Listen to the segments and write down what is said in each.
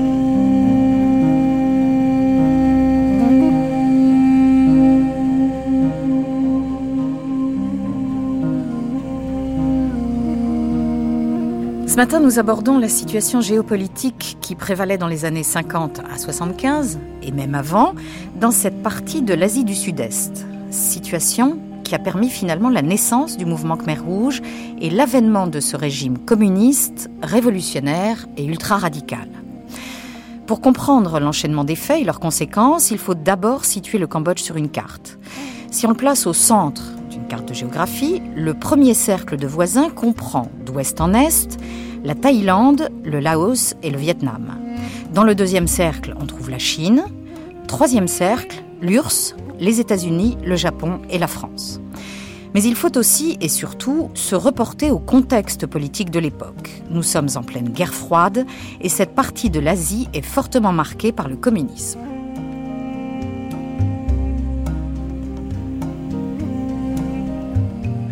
matin, nous abordons la situation géopolitique qui prévalait dans les années 50 à 75, et même avant, dans cette partie de l'Asie du Sud-Est. Situation qui a permis finalement la naissance du mouvement Khmer Rouge et l'avènement de ce régime communiste, révolutionnaire et ultra-radical. Pour comprendre l'enchaînement des faits et leurs conséquences, il faut d'abord situer le Cambodge sur une carte. Si on le place au centre d'une carte de géographie, le premier cercle de voisins comprend, d'ouest en est, la Thaïlande, le Laos et le Vietnam. Dans le deuxième cercle, on trouve la Chine. Troisième cercle, l'URSS, les États-Unis, le Japon et la France. Mais il faut aussi et surtout se reporter au contexte politique de l'époque. Nous sommes en pleine guerre froide et cette partie de l'Asie est fortement marquée par le communisme.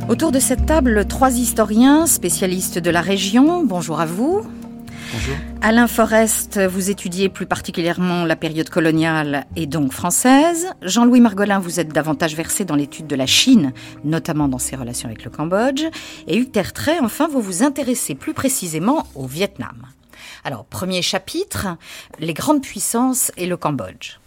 Autour de cette table, trois historiens spécialistes de la région. Bonjour à vous. Bonjour. Alain Forest, vous étudiez plus particulièrement la période coloniale et donc française. Jean-Louis Margolin, vous êtes davantage versé dans l'étude de la Chine, notamment dans ses relations avec le Cambodge. Et Hugues Tertrais, enfin, vous vous intéressez plus précisément au Vietnam. Alors, premier chapitre, les grandes puissances et le Cambodge.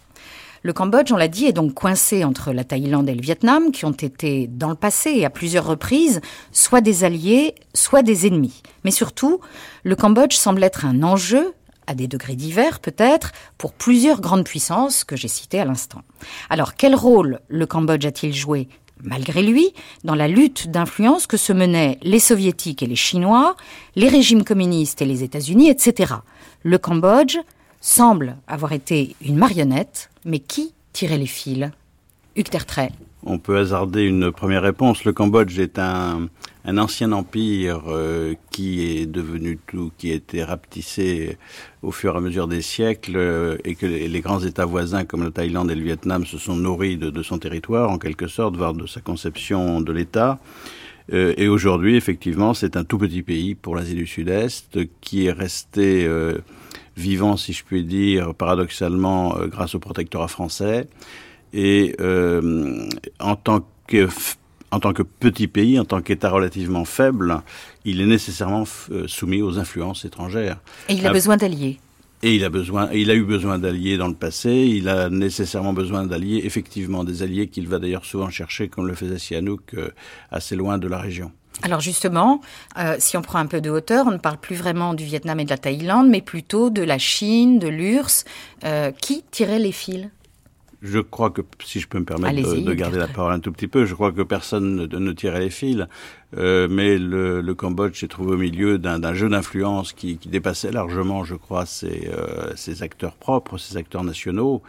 Le Cambodge, on l'a dit, est donc coincé entre la Thaïlande et le Vietnam, qui ont été, dans le passé et à plusieurs reprises, soit des alliés, soit des ennemis. Mais surtout, le Cambodge semble être un enjeu, à des degrés divers peut-être, pour plusieurs grandes puissances que j'ai citées à l'instant. Alors, quel rôle le Cambodge a-t-il joué malgré lui, dans la lutte d'influence que se menaient les soviétiques et les chinois, les régimes communistes et les États-Unis, etc. Le Cambodge semble avoir été une marionnette, mais qui tirait les fils? Hugues. On peut hasarder une première réponse. Le Cambodge est un, ancien empire euh, qui est devenu tout, qui a été rapetissé au fur et à mesure des siècles euh, et que les, grands États voisins comme le Thaïlande et le Vietnam se sont nourris de, son territoire en quelque sorte, voire de sa conception de l'État. Euh, et aujourd'hui, effectivement, c'est un tout petit pays pour l'Asie du Sud-Est qui est resté vivant, si je puis dire, paradoxalement, euh, grâce au protectorat français. Et euh, en tant que en tant que petit pays, en tant qu'État relativement faible, il est nécessairement euh, soumis aux influences étrangères. Et il a besoin d'alliés. Et il a besoin, il a eu besoin d'alliés dans le passé. Il a nécessairement besoin d'alliés, effectivement, des alliés qu'il va d'ailleurs souvent chercher, comme le faisait Sihanouk, assez loin de la région. Alors justement, euh, si on prend un peu de hauteur, on ne parle plus vraiment du Vietnam et de la Thaïlande, mais plutôt de la Chine, de l'URSS. Euh, qui tirait les fils? Je crois que, si je peux me permettre de, de, garder la parole un tout petit peu, je crois que personne ne, ne tirait les fils, euh, mais le, le Cambodge s'est trouvé au milieu d'un jeu d'influence qui, qui, dépassait largement, je crois, ses, euh, ses acteurs propres, ses acteurs nationaux.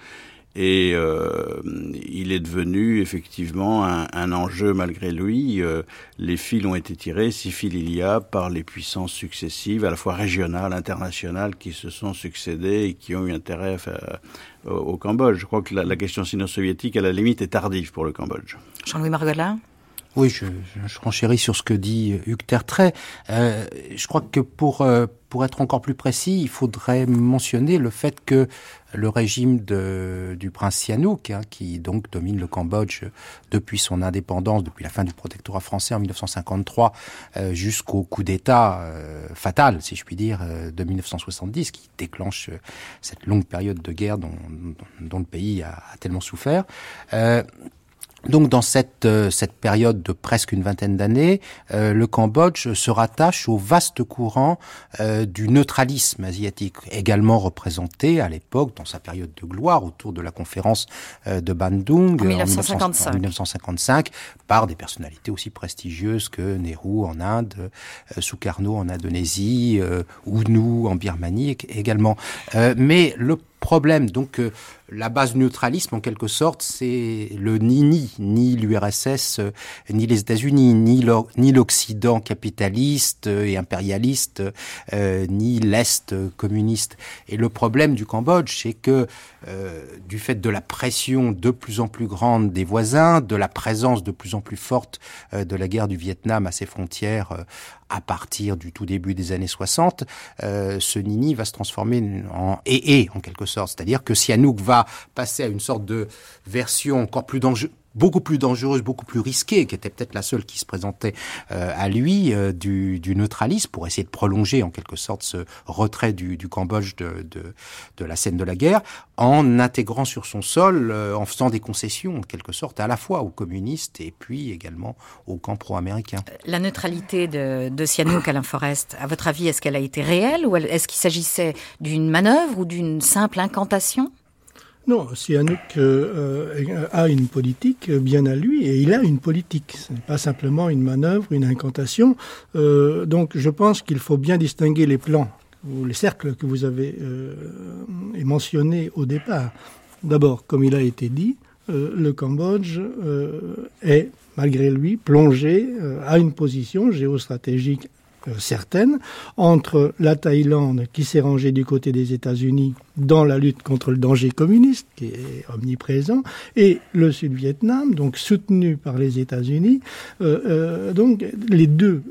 Et euh, il est devenu effectivement un, enjeu malgré lui. Euh, les fils ont été tirés, si fils il y a, par les puissances successives, à la fois régionales, internationales, qui se sont succédées et qui ont eu intérêt au, au Cambodge. Je crois que la, la question sino-soviétique, à la limite, est tardive pour le Cambodge. Jean-Louis Margolin oui, je, je renchéris sur ce que dit Hugues Tertrais. Euh, je crois que pour, euh, pour être encore plus précis, il faudrait mentionner le fait que le régime de, du prince Sihanouk, hein, qui donc domine le Cambodge depuis son indépendance, depuis la fin du protectorat français en 1953, euh, jusqu'au coup d'État euh, fatal, si je puis dire, euh, de 1970, qui déclenche cette longue période de guerre dont, dont, le pays a, a tellement souffert. Donc dans cette, euh, cette période de presque une vingtaine d'années, euh, le Cambodge se rattache au vaste courant euh, du neutralisme asiatique, également représenté à l'époque dans sa période de gloire autour de la conférence euh, de Bandung en 1955. en 1955 par des personnalités aussi prestigieuses que Nehru en Inde, euh, Sukarno en Indonésie, euh, Unu en Birmanie également. mais le problème. Donc la base neutralisme, en quelque sorte, c'est le ni-ni, ni l'URSS, ni les États-Unis, ni l'Occident capitaliste et impérialiste, ni l'Est communiste. Et le problème du Cambodge, c'est que du fait de la pression de plus en plus grande des voisins, de la présence de plus en plus forte de la guerre du Vietnam à ses frontières à partir du tout début des années 60, euh, ce Nini va se transformer en et en quelque. C'est-à-dire que Sihanouk va passer à une sorte de version encore plus dangereuse beaucoup plus dangereuse, beaucoup plus risquée, qui était peut-être la seule qui se présentait euh, à lui, euh, du, du, neutralisme, pour essayer de prolonger en quelque sorte ce retrait du, du Cambodge de, de, de, la scène de la guerre, en intégrant sur son sol, euh, en faisant des concessions en quelque sorte, à la fois aux communistes et puis également aux camps pro-américains. La neutralité de, de Sihanouk, Alain Forest, à votre avis, est-ce qu'elle a été réelle ou est-ce qu'il s'agissait d'une manœuvre ou d'une simple incantation? Non, Sihanouk euh, euh, a une politique bien à lui et il a une politique. Ce n'est pas simplement une manœuvre, une incantation. Euh, donc je pense qu'il faut bien distinguer les plans ou les cercles que vous avez euh, mentionnés au départ. D'abord, comme il a été dit, le Cambodge est, malgré lui, plongé à une position géostratégique euh, certaines entre la Thaïlande qui s'est rangée du côté des États-Unis dans la lutte contre le danger communiste qui est omniprésent et le Sud-Vietnam donc soutenu par les États-Unis euh, euh, donc les deux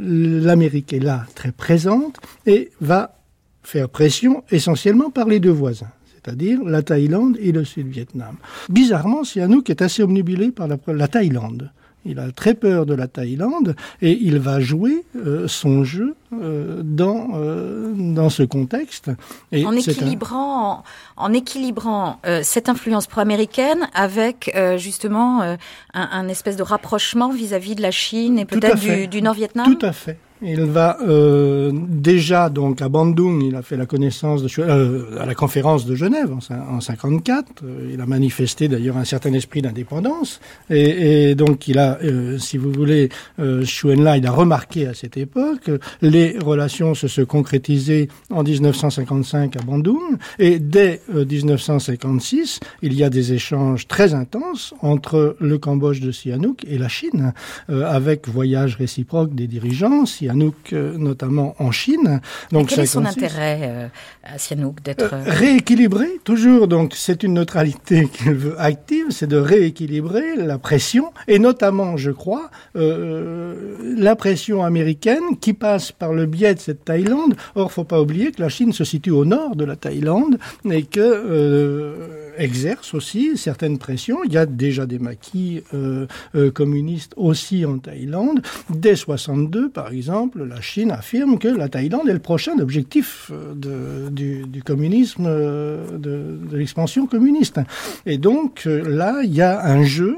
l'Amérique est là très présente et va faire pression essentiellement par les deux voisins c'est-à-dire la Thaïlande et le Sud-Vietnam. Bizarrement, Sihanouk est assez omnibulé par la, la Thaïlande. Il a très peur de la Thaïlande et il va jouer euh, son jeu euh, dans euh, dans ce contexte. Et en équilibrant un... en, équilibrant cette influence pro-américaine avec justement un, un, espèce de rapprochement vis-à-vis -vis de la Chine et peut-être du, du Nord-Vietnam? Tout à fait. Il va euh, déjà donc à Bandung, il a fait la connaissance de euh, à la conférence de Genève en, en 54. Euh, il a manifesté d'ailleurs un certain esprit d'indépendance et, et, donc il a, euh, si vous voulez, euh, Lai, il a remarqué à cette époque les relations se se concrétisaient en 1955 à Bandung et dès 1956 euh, il y a des échanges très intenses entre le Cambodge de Sihanouk et la Chine avec voyage réciproque des dirigeants. Sihanouk, euh, notamment en Chine. Donc, quel est son intérêt euh, à Sihanouk d'être euh, rééquilibré Toujours, donc c'est une neutralité qu'il veut active, c'est de rééquilibrer la pression et notamment, je crois, la pression américaine qui passe par le biais de cette Thaïlande. Or, faut pas oublier que la Chine se situe au nord de la Thaïlande et que exerce aussi certaines pressions. Il y a déjà des maquis euh, euh, communistes aussi en Thaïlande. Dès 62, par exemple la Chine affirme que la Thaïlande est le prochain objectif euh, de, du, communisme, de, l'expansion communiste. Et donc là, il y a un jeu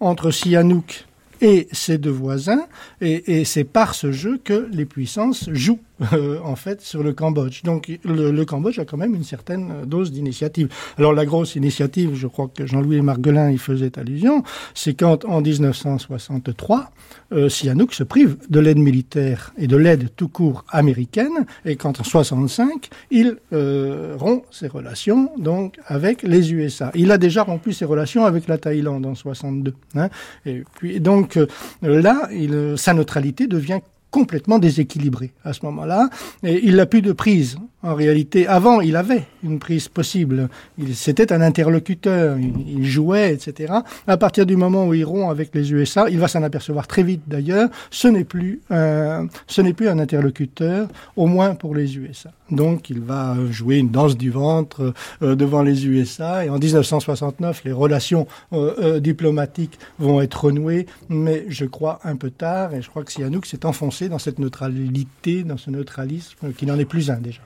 entre Sihanouk et ses deux voisins, et c'est par ce jeu que les puissances jouent euh, en fait sur le Cambodge. Donc le, Cambodge a quand même une certaine dose d'initiative. Alors la grosse initiative, je crois que Jean-Louis Marguelin y faisait allusion, c'est quand en 1963, euh, Sihanouk se prive de l'aide militaire et de l'aide tout court américaine, et quand en 65, il euh, rompt ses relations donc avec les USA. Il a déjà rompu ses relations avec la Thaïlande en 62. Hein, et puis donc euh, là, sa neutralité devient complètement déséquilibré à ce moment-là. Et il n'a plus de prise. En réalité, avant, il avait une prise possible. C'était un interlocuteur, il, jouait, etc. À partir du moment où il rompt avec les USA, il va s'en apercevoir très vite d'ailleurs, ce n'est plus, un, ce n'est plus un interlocuteur, au moins pour les USA. Donc il va jouer une danse du ventre euh, devant les USA et en 1969 les relations euh, euh, diplomatiques vont être renouées, mais je crois un peu tard et je crois que Sihanouk s'est enfoncé dans cette neutralité, dans ce neutralisme qui n'en est plus un déjà.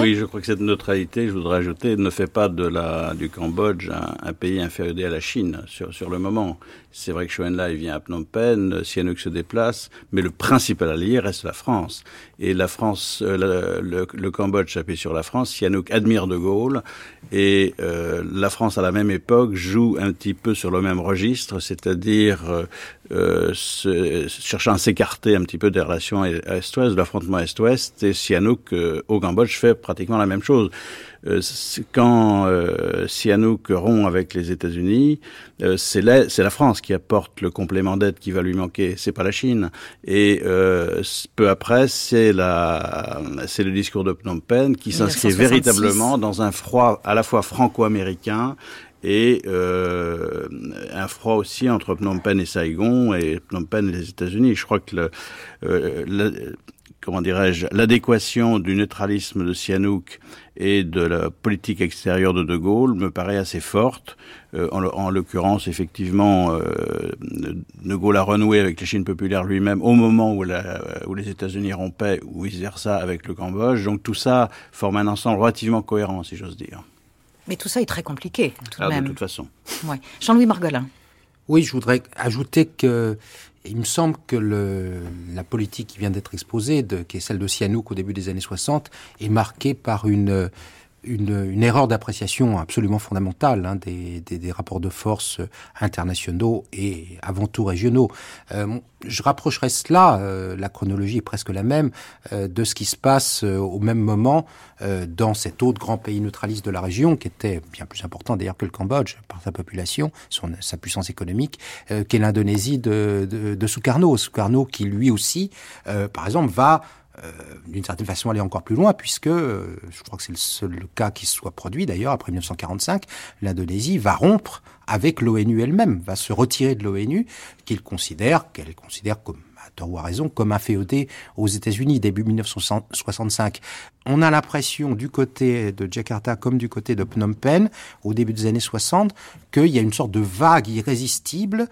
Oui, je crois que cette neutralité, je voudrais ajouter, ne fait pas de la, du Cambodge un, un pays inférieur à la Chine sur, sur le moment. C'est vrai que Chou En-lai vient à Phnom Penh, Sihanouk se déplace, mais le principal allié reste la France. Et la France, euh, le, le, Cambodge s'appuie sur la France, Sihanouk admire De Gaulle, et euh, la France à la même époque joue un petit peu sur le même registre, c'est-à-dire euh, cherchant à s'écarter un petit peu des relations Est-Ouest, de l'affrontement Est-Ouest, et Sihanouk euh, au Cambodge fait pratiquement la même chose. Euh, quand euh, Sihanouk rompt avec les États-Unis, euh, c'est la, la, France qui apporte le complément d'aide qui va lui manquer, c'est pas la Chine. Et euh, peu après, c'est le discours de Phnom Penh qui s'inscrit véritablement dans un froid à la fois franco-américain et euh, un froid aussi entre Phnom Penh et Saigon et Phnom Penh et les États-Unis. Je crois que le, euh, comment dirais-je, l'adéquation du neutralisme de Sihanouk et de la politique extérieure de De Gaulle me paraît assez forte. Euh, en, en l'occurrence, effectivement, euh, De Gaulle a renoué avec la Chine populaire lui-même au moment où, la, où les États-Unis rompaient, ou vice-versa, avec le Cambodge. Donc tout ça forme un ensemble relativement cohérent, si j'ose dire. Mais tout ça est très compliqué, tout de ah, même. De toute façon. Ouais. Jean-Louis Margolin. Oui, je voudrais ajouter que il me semble que le, la politique qui vient d'être exposée, de, qui est celle de Sihanouk au début des années 60, est marquée par une une, erreur d'appréciation absolument fondamentale hein, des, rapports de force internationaux et avant tout régionaux. Euh, je rapprocherai cela, euh, la chronologie est presque la même, euh, de ce qui se passe au même moment dans cet autre grand pays neutraliste de la région, qui était bien plus important d'ailleurs que le Cambodge par sa population, son, sa puissance économique, qu'est l'Indonésie de, de, Sukarno. Sukarno qui lui aussi, par exemple, va d'une certaine façon aller encore plus loin, puisque euh, je crois que c'est le seul cas qui soit produit d'ailleurs après 1945, l'Indonésie va rompre avec l'ONU elle-même, va se retirer de l'ONU qu'il considère, qu'elle considère comme à tort ou à raison, comme inféodée aux États-Unis début 1965. On a l'impression du côté de Jakarta comme du côté de Phnom Penh au début des années 60 qu'il y a une sorte de vague irrésistible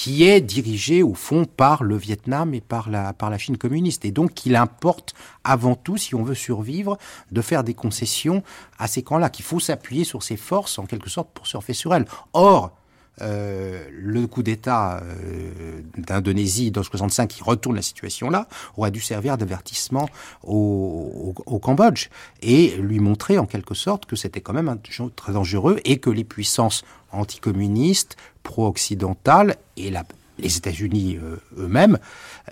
qui est dirigé au fond par le Vietnam et par la, par la Chine communiste. Et donc qu'il importe avant tout, si on veut survivre, de faire des concessions à ces camps-là, qu'il faut s'appuyer sur ces forces en quelque sorte pour surfer sur elles. Or, euh, le coup d'État euh, d'Indonésie dans 65 qui retourne la situation là aurait dû servir d'avertissement au, Cambodge et lui montrer en quelque sorte que c'était quand même un très dangereux et que les puissances anticommunistes, pro-occidentales et la, les États-Unis euh, eux-mêmes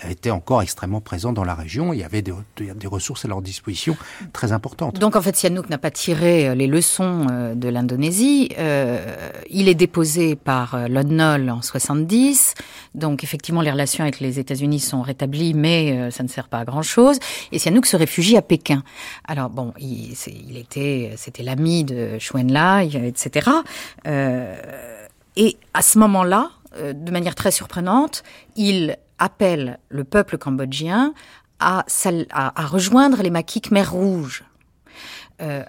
étaient encore extrêmement présents dans la région. Y avait des, des, ressources à leur disposition très importantes. Donc en fait, Sihanouk n'a pas tiré les leçons de l'Indonésie. Euh, il est déposé par Lon en 70. Donc effectivement, les relations avec les États-Unis sont rétablies, mais euh, ça ne sert pas à grand-chose. Et Sihanouk se réfugie à Pékin. Alors bon, il, était, c'était l'ami de Chou Enlai, etc. Euh, et à ce moment-là, euh, de manière très surprenante, il appelle le peuple cambodgien à, rejoindre les maquis Khmer Rouge. Euh,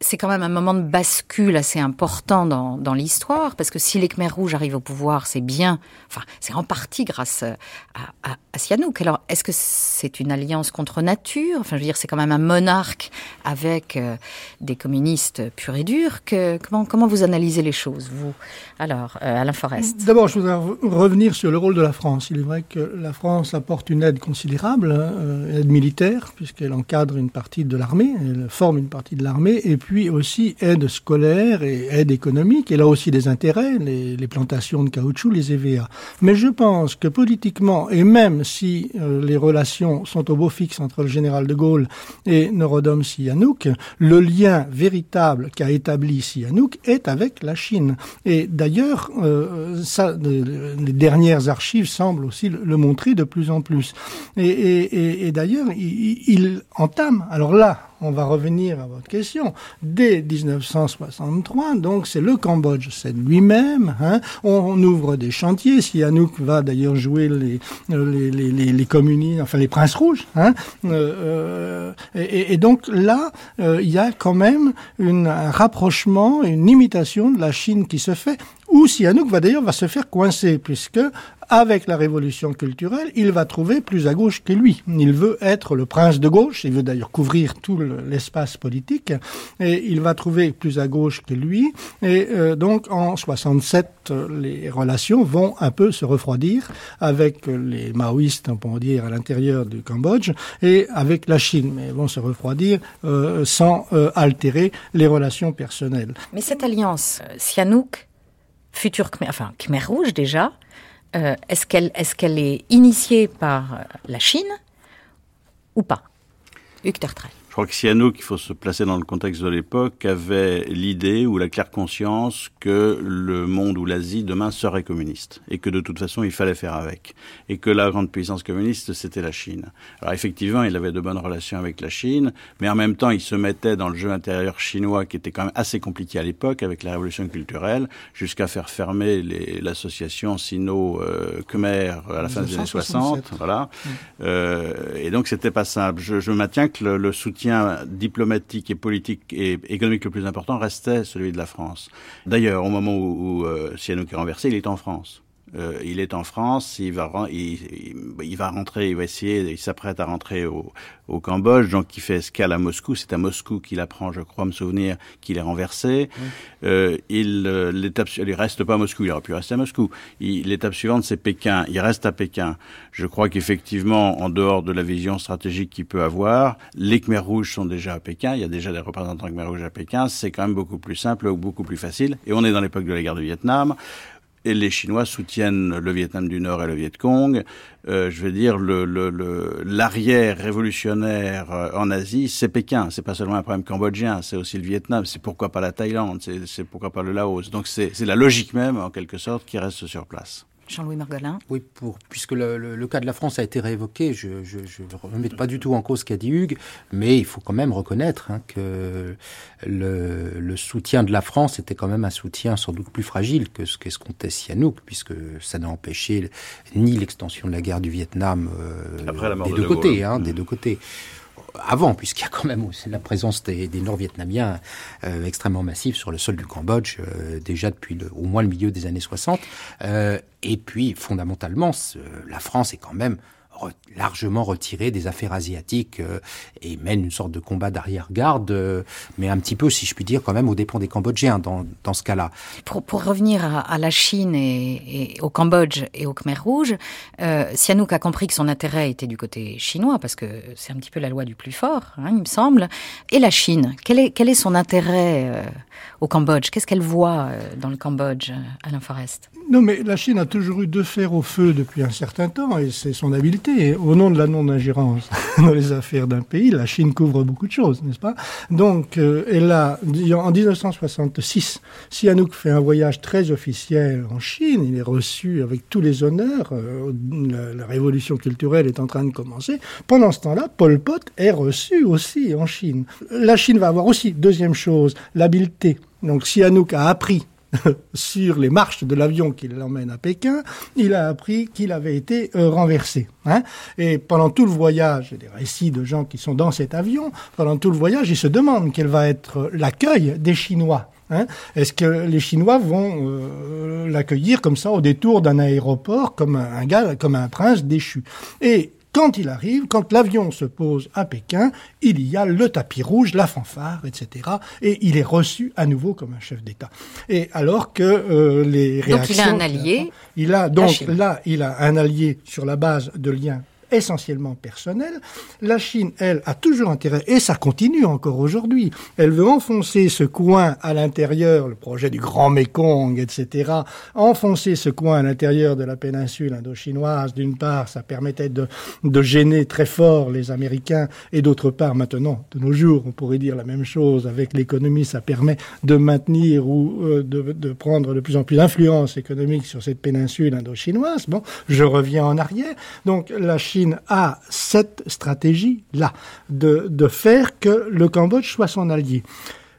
c'est quand même un moment de bascule assez important dans, dans l'histoire, parce que si les Khmer rouges arrivent au pouvoir, c'est bien, enfin, c'est en partie grâce à, à, Sihanouk. Alors, est-ce que c'est une alliance contre nature? Enfin, je veux dire, c'est quand même un monarque avec euh, des communistes purs et durs. Que, comment, comment vous analysez les choses, vous Alors, euh, Alain Forest? D'abord, je voudrais revenir sur le rôle de la France. Il est vrai que la France apporte une aide considérable, euh, aide militaire, puisqu'elle encadre une partie de l'armée, elle forme une partie de l'armée, et puis aussi aide scolaire et aide économique. Elle a aussi des intérêts, les, les plantations de caoutchouc, les EVA. Mais je pense que politiquement, et même si euh, les relations sont au beau fixe entre le général de Gaulle et Norodom Sihanouk, le lien véritable qu'a établi Sihanouk est avec la Chine. Et d'ailleurs, euh, ça, les dernières archives semblent aussi le, le montrer de plus en plus. Et, et, et d'ailleurs, il, il entame, alors là, on va revenir à votre question, dès 1963, donc c'est le Cambodge, c'est lui-même, hein, on, ouvre des chantiers, Sihanouk va d'ailleurs jouer les, les, les, les, communistes, enfin les princes rouges, hein, euh, et, et, donc là, euh, il y a quand même une, un rapprochement, une imitation de la Chine qui se fait, où Sihanouk va d'ailleurs va se faire coincer, puisque avec la révolution culturelle, il va trouver plus à gauche que lui. Il veut être le prince de gauche, il veut d'ailleurs couvrir tout l'espace politique, et il va trouver plus à gauche que lui. Et euh, donc en 67, les relations vont un peu se refroidir avec les maoïstes, on peut dire, à l'intérieur du Cambodge, et avec la Chine, mais vont se refroidir euh, sans euh, altérer les relations personnelles. Mais cette alliance, Sihanouk, futur Khmer, enfin Khmer Rouge déjà, est-ce qu'elle est, initiée par la Chine ou pas? Crois que Sihanouk, il faut se placer dans le contexte de l'époque, avait l'idée ou la claire conscience que le monde ou l'Asie demain serait communiste et que de toute façon il fallait faire avec et que la grande puissance communiste c'était la Chine. Alors effectivement, il avait de bonnes relations avec la Chine, mais en même temps il se mettait dans le jeu intérieur chinois qui était quand même assez compliqué à l'époque avec la révolution culturelle jusqu'à faire fermer l'association sino-khmer à la fin des années 60. Voilà. Euh, et donc c'était pas simple. Je, je maintiens que le, le soutien diplomatique et politique et économique le plus important restait celui de la France. D'ailleurs, au moment où, où euh, est renversé, il est en France. Euh, il est en France, il va, il, il, va rentrer, il va essayer, il s'apprête à rentrer au, au, Cambodge, donc il fait escale à Moscou. C'est à Moscou qu'il apprend, je crois me souvenir, qu'il est renversé. Euh, il, euh, l'étape, il reste pas à Moscou, il aurait pu rester à Moscou. l'étape suivante, c'est Pékin. Il reste à Pékin. Je crois qu'effectivement, en dehors de la vision stratégique qu'il peut avoir, les Khmer rouges sont déjà à Pékin. Il y a déjà des représentants Khmer rouges à Pékin. C'est quand même beaucoup plus simple ou beaucoup plus facile. Et on est dans l'époque de la guerre du Vietnam et les Chinois soutiennent le Vietnam du Nord et le Viet Cong. Euh, je veux dire, l'arrière révolutionnaire euh, en Asie, c'est Pékin. C'est pas seulement un problème cambodgien, c'est aussi le Vietnam. C'est pourquoi pas la Thaïlande, c'est pourquoi pas le Laos. Donc c'est la logique même, en quelque sorte, qui reste sur place. Jean-Louis Margolin. Oui, pour, puisque le, cas de la France a été réévoqué, je ne remets pas du tout en cause ce qu'a dit Hugues, mais il faut quand même reconnaître hein, que le, soutien de la France était quand même un soutien sans doute plus fragile que ce qu'escomptait Sihanouk, puisque ça n'a empêché ni l'extension de la guerre du Vietnam euh, des, deux côtés, hein, des deux côtés avant, puisqu'il y a quand même aussi la présence des, Nord-Vietnamiens euh, extrêmement massifs sur le sol du Cambodge, euh, déjà depuis le, au moins le milieu des années 60. Euh, et puis, fondamentalement, la France est quand même largement retiré des affaires asiatiques euh, et mène une sorte de combat d'arrière-garde, euh, mais un petit peu, si je puis dire, quand même au dépens des Cambodgiens dans, dans ce cas-là. Pour, pour revenir à, à, la Chine et, et, au Cambodge et au Khmer Rouge, euh, Sihanouk a compris que son intérêt était du côté chinois, parce que c'est un petit peu la loi du plus fort, hein, il me semble. Et la Chine, quel est, quel est son intérêt euh, au Cambodge? Qu'est-ce qu'elle voit dans le Cambodge, Alain Forest? Non, mais la Chine a toujours eu deux fers au feu depuis un certain temps, et c'est son habileté. Au nom de la non-ingérence dans les affaires d'un pays, la Chine couvre beaucoup de choses, n'est-ce pas? Donc, euh, elle a, en 1966, Sihanouk fait un voyage très officiel en Chine. Il est reçu avec tous les honneurs. Euh, la, révolution culturelle est en train de commencer. Pendant ce temps-là, Pol Pot est reçu aussi en Chine. La Chine va avoir aussi, deuxième chose, l'habileté. Donc, Sihanouk a appris sur les marches de l'avion qui l'emmène à Pékin, il a appris qu'il avait été euh, renversé. Hein. Et pendant tout le voyage, il y a des récits de gens qui sont dans cet avion, pendant tout le voyage, il se demande quel va être l'accueil des Chinois. Hein. Est-ce que les Chinois vont euh, l'accueillir comme ça au détour d'un aéroport, comme un gars, comme un prince déchu? Quand il arrive, quand l'avion se pose à Pékin, il y a le tapis rouge, la fanfare, etc. Et il est reçu à nouveau comme un chef d'État. Et alors que euh, les réactions... Donc il a un allié. Il a donc là, il a un allié sur la base de liens essentiellement personnel. La Chine, elle, a toujours intérêt, et ça continue encore aujourd'hui, elle veut enfoncer ce coin à l'intérieur, le projet du Grand Mekong, etc., enfoncer ce coin à l'intérieur de la péninsule indochinoise, d'une part, ça permettait de, gêner très fort les Américains, et d'autre part, maintenant, de nos jours, on pourrait dire la même chose, avec l'économie, ça permet de maintenir ou euh, de, de prendre de plus en plus d'influence économique sur cette péninsule indochinoise. Bon, je reviens en arrière. Donc, la Chine a cette stratégie-là, de, de faire que le Cambodge soit son allié.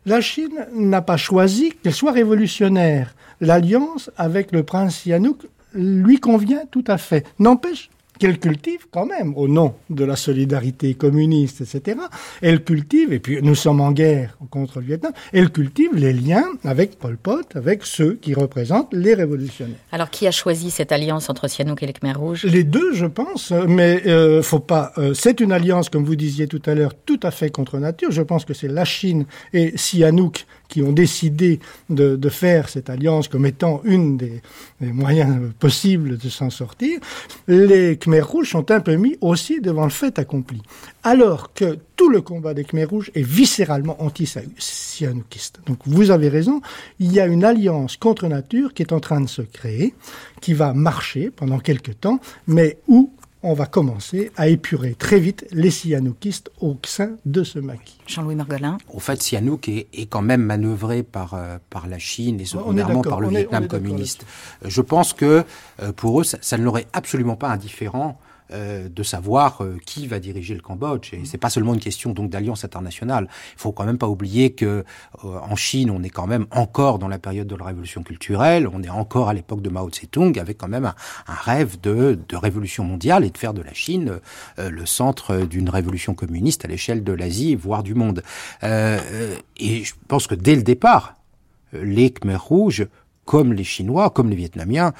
La Chine n'a pas choisi qu'elle soit révolutionnaire. L'alliance avec le prince Sihanouk lui convient tout à fait. N'empêche qu'elle cultive quand même, au nom de la solidarité communiste, etc., elle cultive, et puis nous sommes en guerre contre le Vietnam, elle cultive les liens avec Pol Pot, avec ceux qui représentent les révolutionnaires. Alors qui a choisi cette alliance entre Sihanouk et les Khmer Rouges? Les deux, je pense, mais euh, faut pas. Euh, c'est une alliance, comme vous disiez tout à l'heure, tout à fait contre nature. Je pense que c'est la Chine et Sihanouk qui ont décidé de, faire cette alliance comme étant une des, moyens possibles de s'en sortir. Les Khmer Rouges sont un peu mis aussi devant le fait accompli. Alors que tout le combat des Khmer Rouges est viscéralement anti-cyanoukiste. Donc vous avez raison, il y a une alliance contre nature qui est en train de se créer, qui va marcher pendant quelques temps, mais où on va commencer à épurer très vite les cyanoukistes au sein de ce maquis. Jean-Louis Margolin Au fait, Sihanouk est, est, quand même manœuvré par, euh, par la Chine et secondairement par le Vietnam communiste. Je pense que euh, pour eux, ça, ça ne leur est absolument pas indifférent euh, de savoir euh, qui va diriger le Cambodge. Et c'est pas seulement une question donc d'alliance internationale. Il faut quand même pas oublier que euh, en Chine, on est quand même encore dans la période de la révolution culturelle. On est encore à l'époque de Mao Tse-tung, avec quand même un, un rêve de, de, révolution mondiale et de faire de la Chine le centre d'une révolution communiste à l'échelle de l'Asie, voire du monde. et je pense que dès le départ, les Khmer rouges, comme les Chinois, comme les Vietnamiens,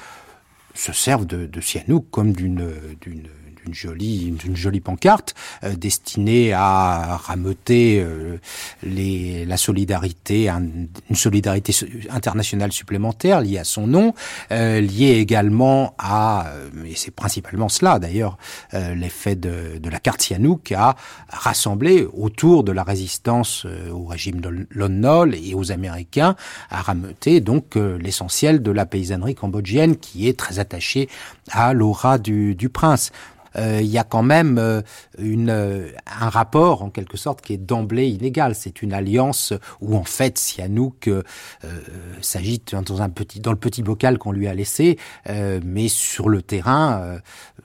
se servent de, de Sihanouk comme d'une d'une une jolie, une jolie pancarte euh, destinée à rameuter euh, les, la solidarité, un, une solidarité internationale supplémentaire liée à son nom, euh, liée également à, euh, et c'est principalement cela d'ailleurs, euh, l'effet de, de, la carte Sihanouk à rassembler autour de la résistance au régime de Lon Nol et aux Américains, à rameuter donc l'essentiel de la paysannerie cambodgienne qui est très attachée à l'aura du, du prince. euh, il y a quand même euh, une, euh, un rapport en quelque sorte qui est d'emblée inégal. C'est une alliance où en fait Sihanouk euh, s'agite dans un petit dans le petit bocal qu'on lui a laissé, euh, mais sur le terrain, euh,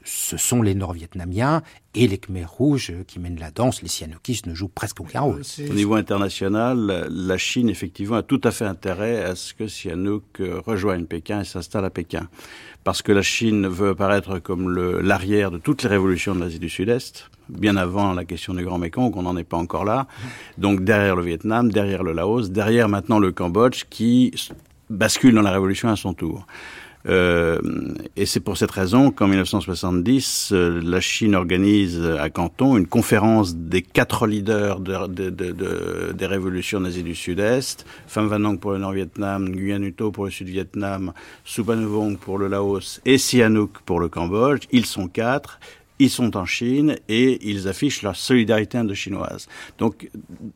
ce sont les Nord-Vietnamiens et les Khmer rouges qui mènent la danse, les Sihanoukistes ne jouent presque aucun rôle. Au niveau international, la Chine effectivement a tout à fait intérêt à ce que Sihanouk rejoigne Pékin et s'installe à Pékin parce que la Chine veut apparaître comme l'arrière de toutes les révolutions de l'Asie du Sud-Est, bien avant la question du Grand Mékong, on n'en est pas encore là. Donc derrière le Vietnam, derrière le Laos, derrière maintenant le Cambodge qui bascule dans la révolution à son tour. Euh, et c'est pour cette raison qu'en 1970, euh, la Chine organise à Canton une conférence des quatre leaders de, de, de, de des révolutions d'Asie du Sud-Est, Pham Van pour le Nord-Vietnam, Nguyen U Tho pour le Sud-Vietnam, Suphanuvong pour le Laos et Sihanouk pour le Cambodge. Ils sont quatre ils sont en Chine et ils affichent leur solidarité indochinoise. Donc,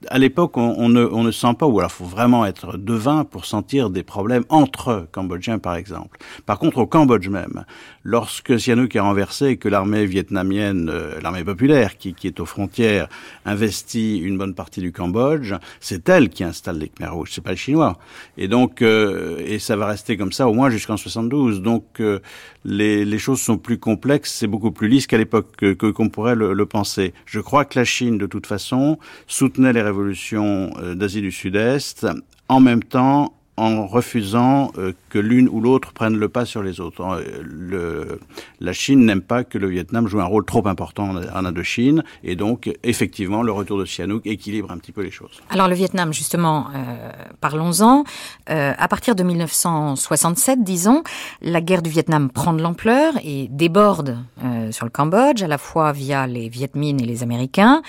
à l'époque, on, on, ne, on ne sent pas, ou alors il faut vraiment être devin pour sentir des problèmes entre Cambodgiens, par exemple. Par contre, au Cambodge même, lorsque Sihanouk est renversé et que l'armée vietnamienne, euh, l'armée populaire qui, qui est aux frontières, investit une bonne partie du Cambodge, c'est elle qui installe les Khmer rouges, c'est pas le Chinois. Et donc, euh, et ça va rester comme ça au moins jusqu'en 72. Donc, euh, les, les choses sont plus complexes, c'est beaucoup plus lisse qu'à l'époque que qu'on qu pourrait le, le penser. Je crois que la Chine, de toute façon, soutenait les révolutions euh, d'Asie du Sud-Est en même temps en refusant euh, que l'une ou l'autre prenne le pas sur les autres. Euh, la Chine n'aime pas que le Vietnam joue un rôle trop important en Indochine, et donc effectivement le retour de Sihanouk équilibre un petit peu les choses. Alors le Vietnam, justement, euh, parlons-en. À partir de 1967, disons, la guerre du Vietnam prend de l'ampleur et déborde sur le Cambodge, à la fois via les Viet Minh et les Américains.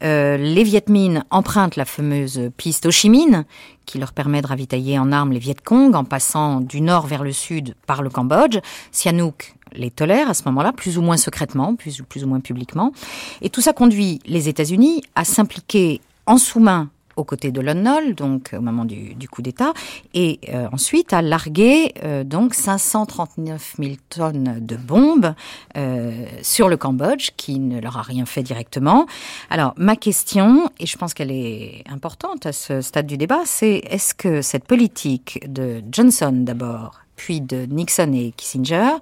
Les Viet Minh empruntent la fameuse piste Ho Chi Minh, qui leur permet de ravitailler en armes les Viet Cong en passant du nord vers le sud par le Cambodge. Sihanouk les tolère à ce moment-là, plus ou moins secrètement, plus, plus ou moins publiquement. Et tout ça conduit les États-Unis à s'impliquer en sous-main aux côtés de Lon Nol, donc au moment du, coup d'État, et euh, ensuite à larguer euh, donc 539 000 tonnes de bombes euh, sur le Cambodge, qui ne leur a rien fait directement. Alors ma question, et je pense qu'elle est importante à ce stade du débat, c'est est-ce que cette politique de Johnson d'abord puis de Nixon et Kissinger,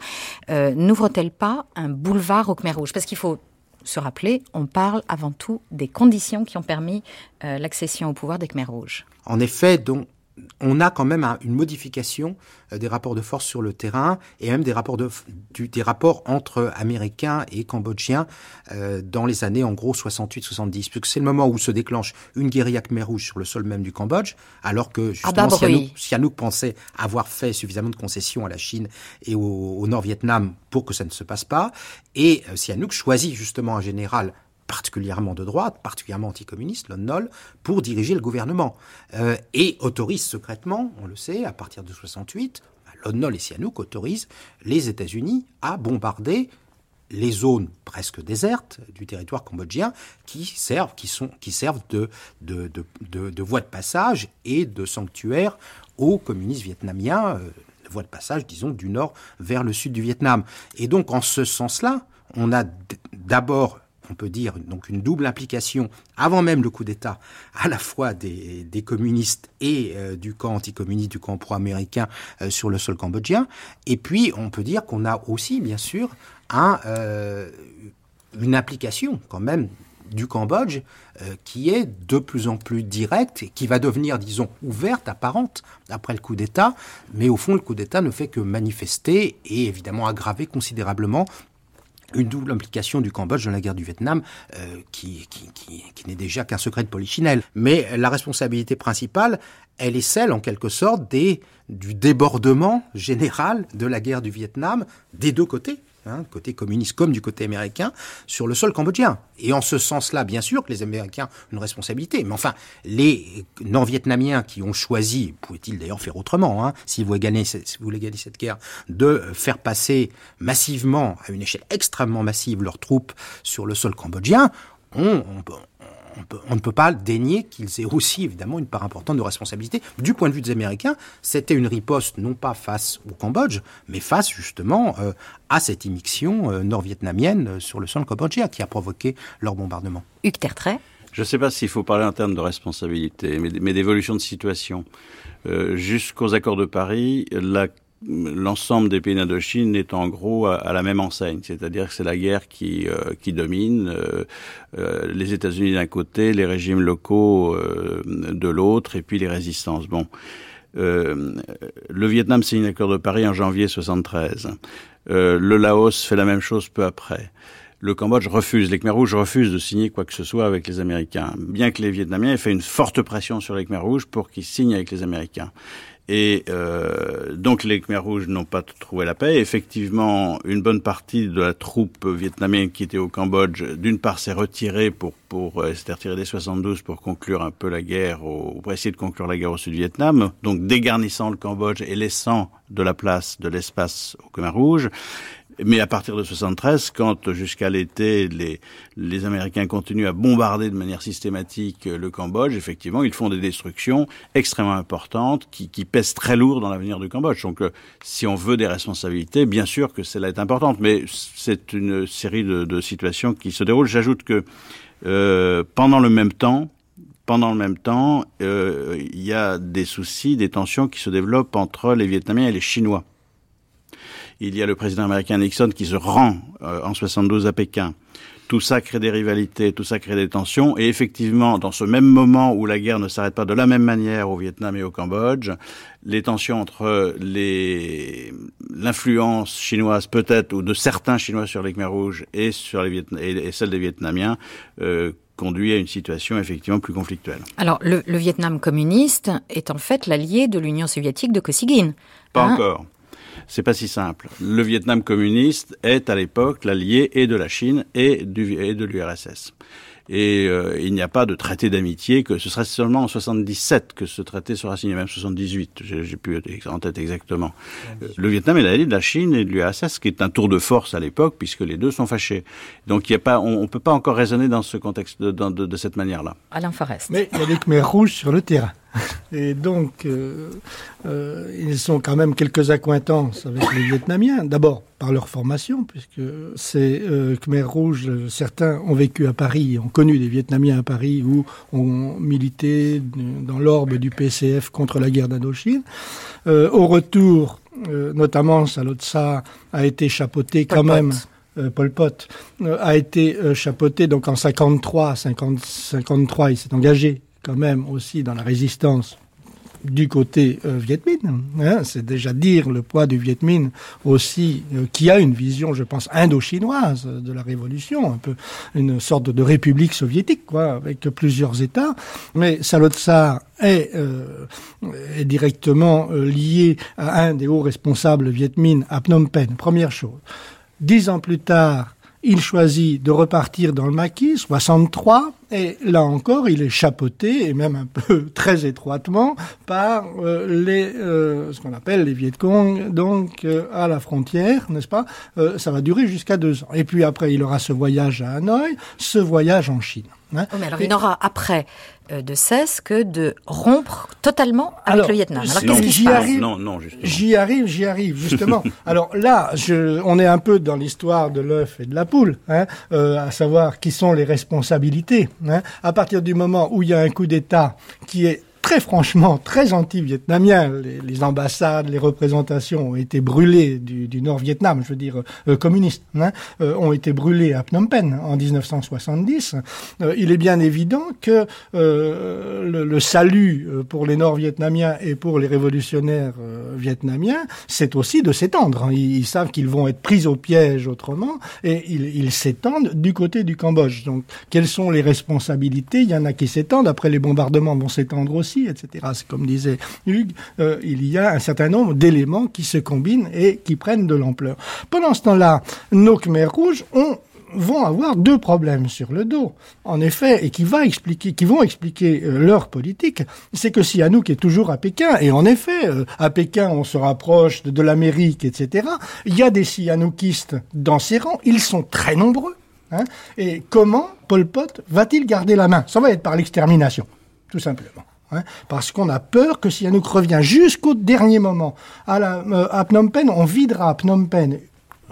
euh, n'ouvre-t-elle pas un boulevard au Khmer Rouge? Parce qu'il faut se rappeler, on parle avant tout des conditions qui ont permis euh, l'accession au pouvoir des Khmer rouges. En effet, donc, on a quand même un, une modification euh, des rapports de force sur le terrain et même des rapports, de, du, des rapports entre Américains et Cambodgiens euh, dans les années en gros 68-70, puisque c'est le moment où se déclenche une guérilla Khmer Rouge sur le sol même du Cambodge, alors que justement ah bah, Sihanouk, Sihanouk pensait avoir fait suffisamment de concessions à la Chine et au, au Nord-Vietnam pour que ça ne se passe pas, et euh, Sihanouk choisit justement un général particulièrement de droite, particulièrement anticommuniste, Lon Nol, pour diriger le gouvernement. Euh, et autorise secrètement, on le sait, à partir de 68, Lon Nol et Sihanouk autorisent les États-Unis à bombarder les zones presque désertes du territoire cambodgien qui servent, qui sont, qui servent de, voie de passage et de sanctuaire aux communistes vietnamiens, euh, voie de passage, disons, du nord vers le sud du Vietnam. Et donc, en ce sens-là, on a d'abord on peut dire donc une double implication avant même le coup d'État, à la fois des, communistes et euh, du camp anticommuniste, du camp pro-américain euh, sur le sol cambodgien. Et puis on peut dire qu'on a aussi bien sûr euh, une implication quand même du Cambodge qui est de plus en plus directe et qui va devenir, disons, ouverte, apparente après le coup d'État. Mais au fond, le coup d'État ne fait que manifester et évidemment aggraver considérablement une double implication du Cambodge dans la guerre du Vietnam euh, qui, n'est déjà qu'un secret de polichinelle. Mais la responsabilité principale, elle est celle, en quelque sorte, des, du débordement général de la guerre du Vietnam des deux côtés, hein, côté communiste comme du côté américain, sur le sol cambodgien. Et en ce sens-là, bien sûr que les Américains ont une responsabilité. Mais enfin, les non-vietnamiens qui ont choisi, pouvaient-ils d'ailleurs faire autrement, si vous voulez gagner, cette guerre, de faire massivement, à une échelle extrêmement massive, leurs troupes sur le sol cambodgien, on, on, on, ne peut pas dénier qu'ils aient aussi évidemment une part importante de responsabilité. Du point de vue des Américains, c'était une riposte non pas face au Cambodge, mais face justement euh, à cette immixtion euh, nord-vietnamienne euh, sur le sol cambodgien qui a provoqué leur bombardement. Hugues Tertrais je ne sais pas s'il faut parler en termes de responsabilité, mais, mais d'évolution de situation. Euh, Jusqu'aux accords de Paris, la l'ensemble des pays d'Indochine est en gros à, la même enseigne, c'est-à-dire que c'est la guerre qui, euh, domine, euh, euh, les États-Unis d'un côté, les régimes locaux de l'autre, et puis les résistances. Bon, le Vietnam signe l'accord de Paris en janvier 73. le Laos fait la même chose peu après. Le Cambodge refuse, les Khmer rouges refusent de signer quoi que ce soit avec les Américains, bien que les Vietnamiens aient fait une forte pression sur les Khmer rouges pour qu'ils signent avec les Américains. Et euh, donc les Khmer rouges n'ont pas trouvé la paix. Effectivement, une bonne partie de la troupe vietnamienne qui était au Cambodge, d'une part, s'est retirée pour pour euh, s'est retirée dès 72 pour conclure un peu la guerre, au, pour essayer de conclure la guerre au Sud-Vietnam. Donc dégarnissant le Cambodge et laissant de la place, de l'espace aux Khmer rouges. Mais à partir de 73, quand jusqu'à l'été, les, les Américains continuent à bombarder de manière systématique le Cambodge, effectivement, ils font des destructions extrêmement importantes qui, qui pèsent très lourd dans l'avenir du Cambodge. Donc, euh, si on veut des responsabilités, bien sûr que celle-là est importante, mais c'est une série de, de, situations qui se déroulent. J'ajoute que euh, pendant le même temps, pendant le même temps, euh, il y a des soucis, des tensions qui se développent entre les Vietnamiens et les Chinois. Il y a le président américain Nixon qui se rend euh, en 72 à Pékin. Tout ça crée des rivalités, tout ça crée des tensions. Et effectivement, dans ce même moment où la guerre ne s'arrête pas de la même manière au Vietnam et au Cambodge, les tensions entre les l'influence chinoise peut-être ou de certains Chinois sur les Khmer rouges et sur les Vietna et, celle des Vietnamiens euh, conduit à une situation effectivement plus conflictuelle. Alors le, le, Vietnam communiste est en fait l'allié de l'Union soviétique de Kosygin. Pas hein? encore c'est pas si simple. Le Vietnam communiste est à l'époque l'allié et de la Chine et, du, et de l'URSS. Et euh, il n'y a pas de traité d'amitié que ce serait seulement en 77 que ce traité sera signé, même 78, j'ai plus en tête exactement. Euh, le Vietnam est l'allié de la Chine et de l'URSS, qui est un tour de force à l'époque, puisque les deux sont fâchés. Donc il y a pas, on ne peut pas encore raisonner dans ce contexte, de, de, de cette manière-là. Alain Forest. Mais il y a des Khmer rouges sur le terrain. Et donc, euh, euh, ils sont quand même quelques accointances avec les Vietnamiens. D'abord, par leur formation, puisque ces euh, Khmer rouges, certains ont vécu à Paris, ont connu des Vietnamiens à Paris ou ont milité dans l'orbe du PCF contre la guerre d'Indochine. Au retour, notamment Salotsa a été chapeauté quand même. Pol Pot a été chapeauté donc en 53, 50, 53, il s'est engagé quand même aussi dans la résistance du côté euh, Viet Minh. Hein, c'est déjà dire le poids du Viet Minh aussi, euh, qui a une vision, je pense, indo-chinoise de la révolution, un peu une sorte de république soviétique, quoi, avec plusieurs États. Mais Salotsa est, euh, est directement euh, lié à un des hauts responsables Viet Minh à Phnom Penh. Première chose. Dix ans plus tard, il choisit de repartir dans le maquis, 63, Et là encore, il est chapeauté, et même un peu très étroitement, par euh, les, euh, ce qu'on appelle les Viet Cong, donc euh, à la frontière, n'est-ce pas? Ça va durer jusqu'à deux ans. Et puis après, il aura ce voyage à Hanoï, ce voyage en Chine. Hein. Oh, mais alors, il n'aura après de cesse que de rompre totalement avec le Vietnam. Alors qu'est-ce qui j'y arrive, non, non, J'y arrive, j'y arrive, justement. alors là, je, on est un peu dans l'histoire de l'œuf et de la poule, hein, à savoir qui sont les responsabilités. Hein, à partir du moment où il y a un coup d'État qui est très franchement très anti-vietnamien. Les, ambassades, les représentations ont été brûlées du, Nord-Vietnam, je veux dire euh, communistes, hein, euh, ont été brûlées à Phnom Penh en 1970. Euh, il est bien évident que le, salut pour les Nord-Vietnamiens et pour les révolutionnaires vietnamiens, c'est aussi de s'étendre. Hein. Ils, savent qu'ils vont être pris au piège autrement et ils, ils s'étendent du côté du Cambodge. Donc, quelles sont les responsabilités? Il y en a qui s'étendent. Après, les bombardements vont s'étendre aussi etc. Comme disait Hugues, euh, il y a un certain nombre d'éléments qui se combinent et qui prennent de l'ampleur. Pendant ce temps-là, nos Khmers rouges ont vont avoir deux problèmes sur le dos, en effet, et qui vont expliquer euh, leur politique, c'est que Sihanouk est toujours à Pékin, et en effet, euh, à Pékin, on se rapproche de, l'Amérique, etc. Il y a des Sihanoukistes dans ces rangs, ils sont très nombreux. Hein, et comment Pol Pot va-t-il garder la main? Ça va être par l'extermination, tout simplement. Hein, parce qu'on a peur que si Anouk revient jusqu'au dernier moment à, la, euh, à Phnom Penh, on videra Phnom Penh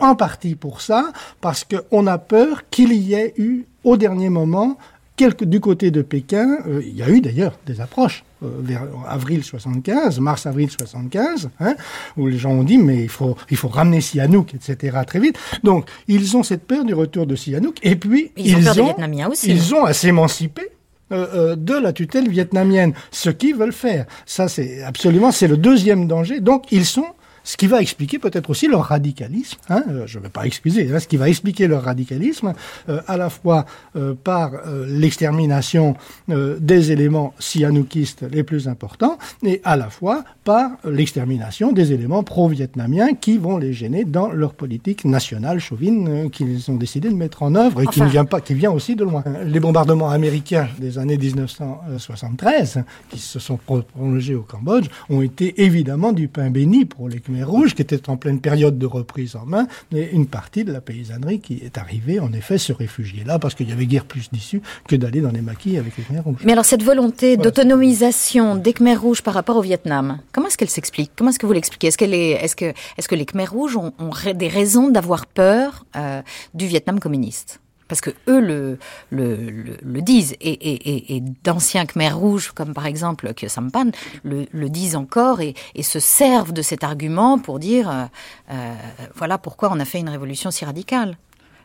en partie pour ça, parce qu'on a peur qu'il y ait eu au dernier moment quelque, du côté de Pékin, euh, il y a eu d'ailleurs des approches euh, vers avril 75, mars-avril 75, hein, où les gens ont dit mais il faut, il faut ramener Sihanouk, etc. très vite. Donc ils ont cette peur du retour de Sihanouk, et puis ils, ils ont, aussi. ils ont à s'émanciper euh, euh, de la tutelle vietnamienne, ce qu'ils veulent faire. Ça, c'est absolument, c'est le deuxième danger. Donc, ils sont ce qui va expliquer peut-être aussi leur radicalisme. Hein, euh, je ne vais pas excuser, hein, ce qui va expliquer leur radicalisme, euh, à la fois euh, par l'extermination des éléments sihanoukistes les plus importants, et à la fois par l'extermination des éléments pro-vietnamiens qui vont les gêner dans leur politique nationale chauvine qu'ils ont décidé de mettre en œuvre et qui ne vient pas, qui vient aussi de loin. Les bombardements américains des années 1973, qui se sont prolongés au Cambodge, ont été évidemment du pain béni pour les Rouge, qui était en pleine période de reprise en main, et une partie de la paysannerie qui est arrivée, en effet, se réfugier là, parce qu'il y avait guère plus d'issue que d'aller dans les maquis avec les Khmer rouges. Mais alors, cette volonté d'autonomisation des Khmer rouges par rapport au Vietnam, comment est-ce qu'elle s'explique? Comment est-ce que vous l'expliquez? Est-ce est, est que, est que les Khmer rouges ont, des raisons d'avoir peur euh, du Vietnam communiste? Parce que eux le, le, le, disent, et, et, et, d'anciens Khmer rouges, comme par exemple que Sampan, le, le disent encore et, se servent de cet argument pour dire euh, euh, voilà pourquoi on a fait une révolution si radicale.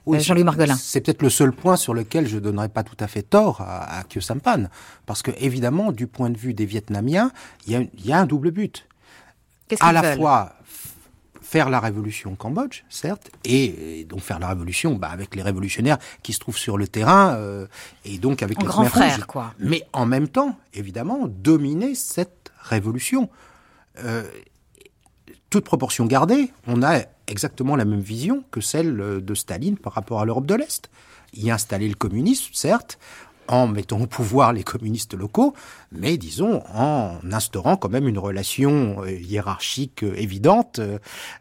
Oui, euh, Jean-Louis Margolin. C'est peut-être le seul point sur lequel je ne donnerais pas tout à fait tort à, à Kyo Sampan, parce que évidemment, du point de vue des Vietnamiens, il y a un double but. À la fois faire la révolution au Cambodge, certes, et, donc faire la révolution bah, avec les révolutionnaires qui se trouvent sur le terrain, euh, et donc avec les grands frères, quoi. Mais en même temps, évidemment, dominer cette révolution. Euh, toute proportion gardée, on a exactement la même vision que celle de Staline par rapport à l'Europe de l'Est. Y installer le communisme, certes, en mettant au pouvoir les communistes locaux, mais disons en instaurant quand même une relation euh, hiérarchique euh, évidente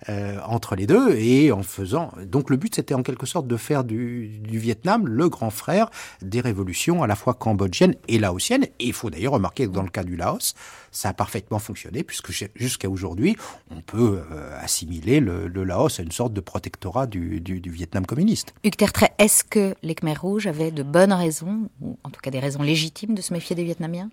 euh, entre les deux et en faisant. Donc le but c'était en quelque sorte de faire du, du, Vietnam le grand frère des révolutions à la fois cambodgiennes et laotiennes. Et il faut d'ailleurs remarquer que dans le cas du Laos, ça a parfaitement fonctionné puisque jusqu'à aujourd'hui on peut assimiler le, le, Laos à une sorte de protectorat du, du, du Vietnam communiste. Hugues Tertrais, est-ce que les Khmer rouges avaient de bonnes raisons, ou en tout cas des raisons légitimes de se méfier des Vietnamiens?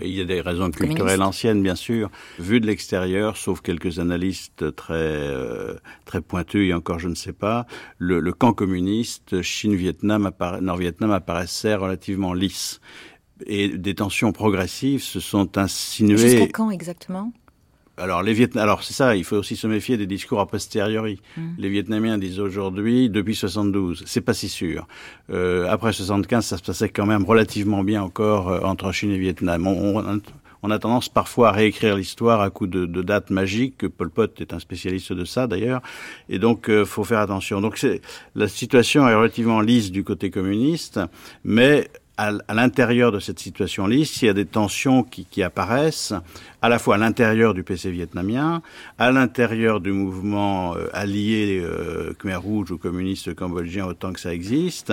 Il y a des raisons culturelles anciennes, bien sûr. Vu de l'extérieur, sauf quelques analystes très euh, très pointus, et encore je ne sais pas, le, le camp communiste Chine-Vietnam, Nord-Vietnam apparaissait relativement lisse. Et des tensions progressives se sont insinuées. Jusqu'à quand exactement? Alors les Vietnam, alors c'est ça, il faut aussi se méfier des discours a posteriori. Mm. Les Vietnamiens disent aujourd'hui depuis 72, c'est pas si sûr. Euh, après 75, ça se passait quand même relativement bien encore euh, entre Chine et Vietnam. On, on, a tendance parfois à réécrire l'histoire à coup de, de, dates magiques. Pol Pot est un spécialiste de ça d'ailleurs, et donc euh, faut faire attention. Donc la situation est relativement lisse du côté communiste, mais à, l'intérieur de cette situation lisse, il y a des tensions qui, qui apparaissent à la fois à l'intérieur du PC vietnamien, à l'intérieur du mouvement euh, allié euh, Khmer Rouge ou communiste cambodgien autant que ça existe,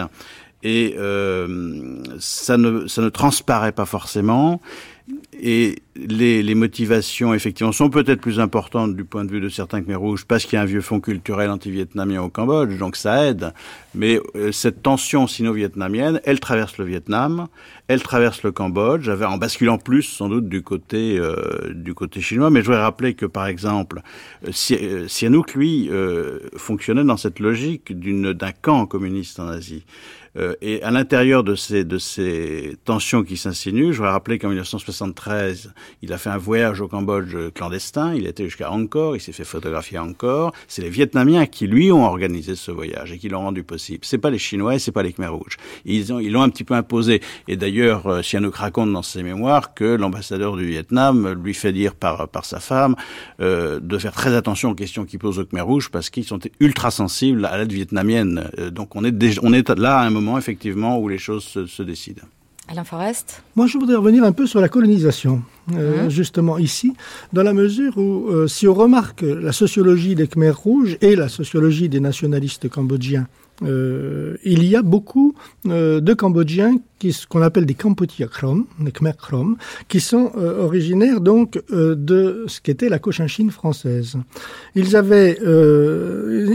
et euh, ça, ne, ça ne transparaît pas forcément. Et les, les, motivations, effectivement, sont peut-être plus importantes du point de vue de certains Khmer rouges parce qu'il y a un vieux fond culturel anti-vietnamien au Cambodge, donc ça aide. Mais euh, cette tension sino-vietnamienne, elle traverse le Vietnam, elle traverse le Cambodge, en basculant plus sans doute du côté euh, du côté chinois. Mais je voudrais rappeler que, par exemple, euh, Sihanouk, lui, fonctionnait dans cette logique d'un camp communiste en Asie. Et à l'intérieur de ces, de ces tensions qui s'insinuent, je voudrais rappeler qu'en 1973, il a fait un voyage au Cambodge clandestin, il était jusqu'à Angkor, il s'est fait photographier à Angkor. C'est les Vietnamiens qui lui ont organisé ce voyage et qui l'ont rendu possible. C'est pas les Chinois et c'est pas les Khmer Rouges. Ils ont, ils l'ont un petit peu imposé. Et d'ailleurs, euh, Sihanouk raconte dans ses mémoires que l'ambassadeur du Vietnam lui fait dire par, par sa femme euh, de faire très attention aux questions qu'il pose aux Khmer Rouges parce qu'ils sont ultra sensibles à l'aide vietnamienne. Euh, donc on est, déjà, on est là à un moment effectivement où les choses se, se décident. Alain Forest Moi, je voudrais revenir un peu sur la colonisation, euh, mmh. justement ici, dans la mesure où, euh, si on remarque la sociologie des Khmers rouges et la sociologie des nationalistes cambodgiens, euh, il y a beaucoup euh, de Cambodgiens qui ce qu'on appelle des Kamputia Krom, des Khmer Krom, qui sont euh, originaires donc de ce qu'était la Cochinchine française. Ils avaient,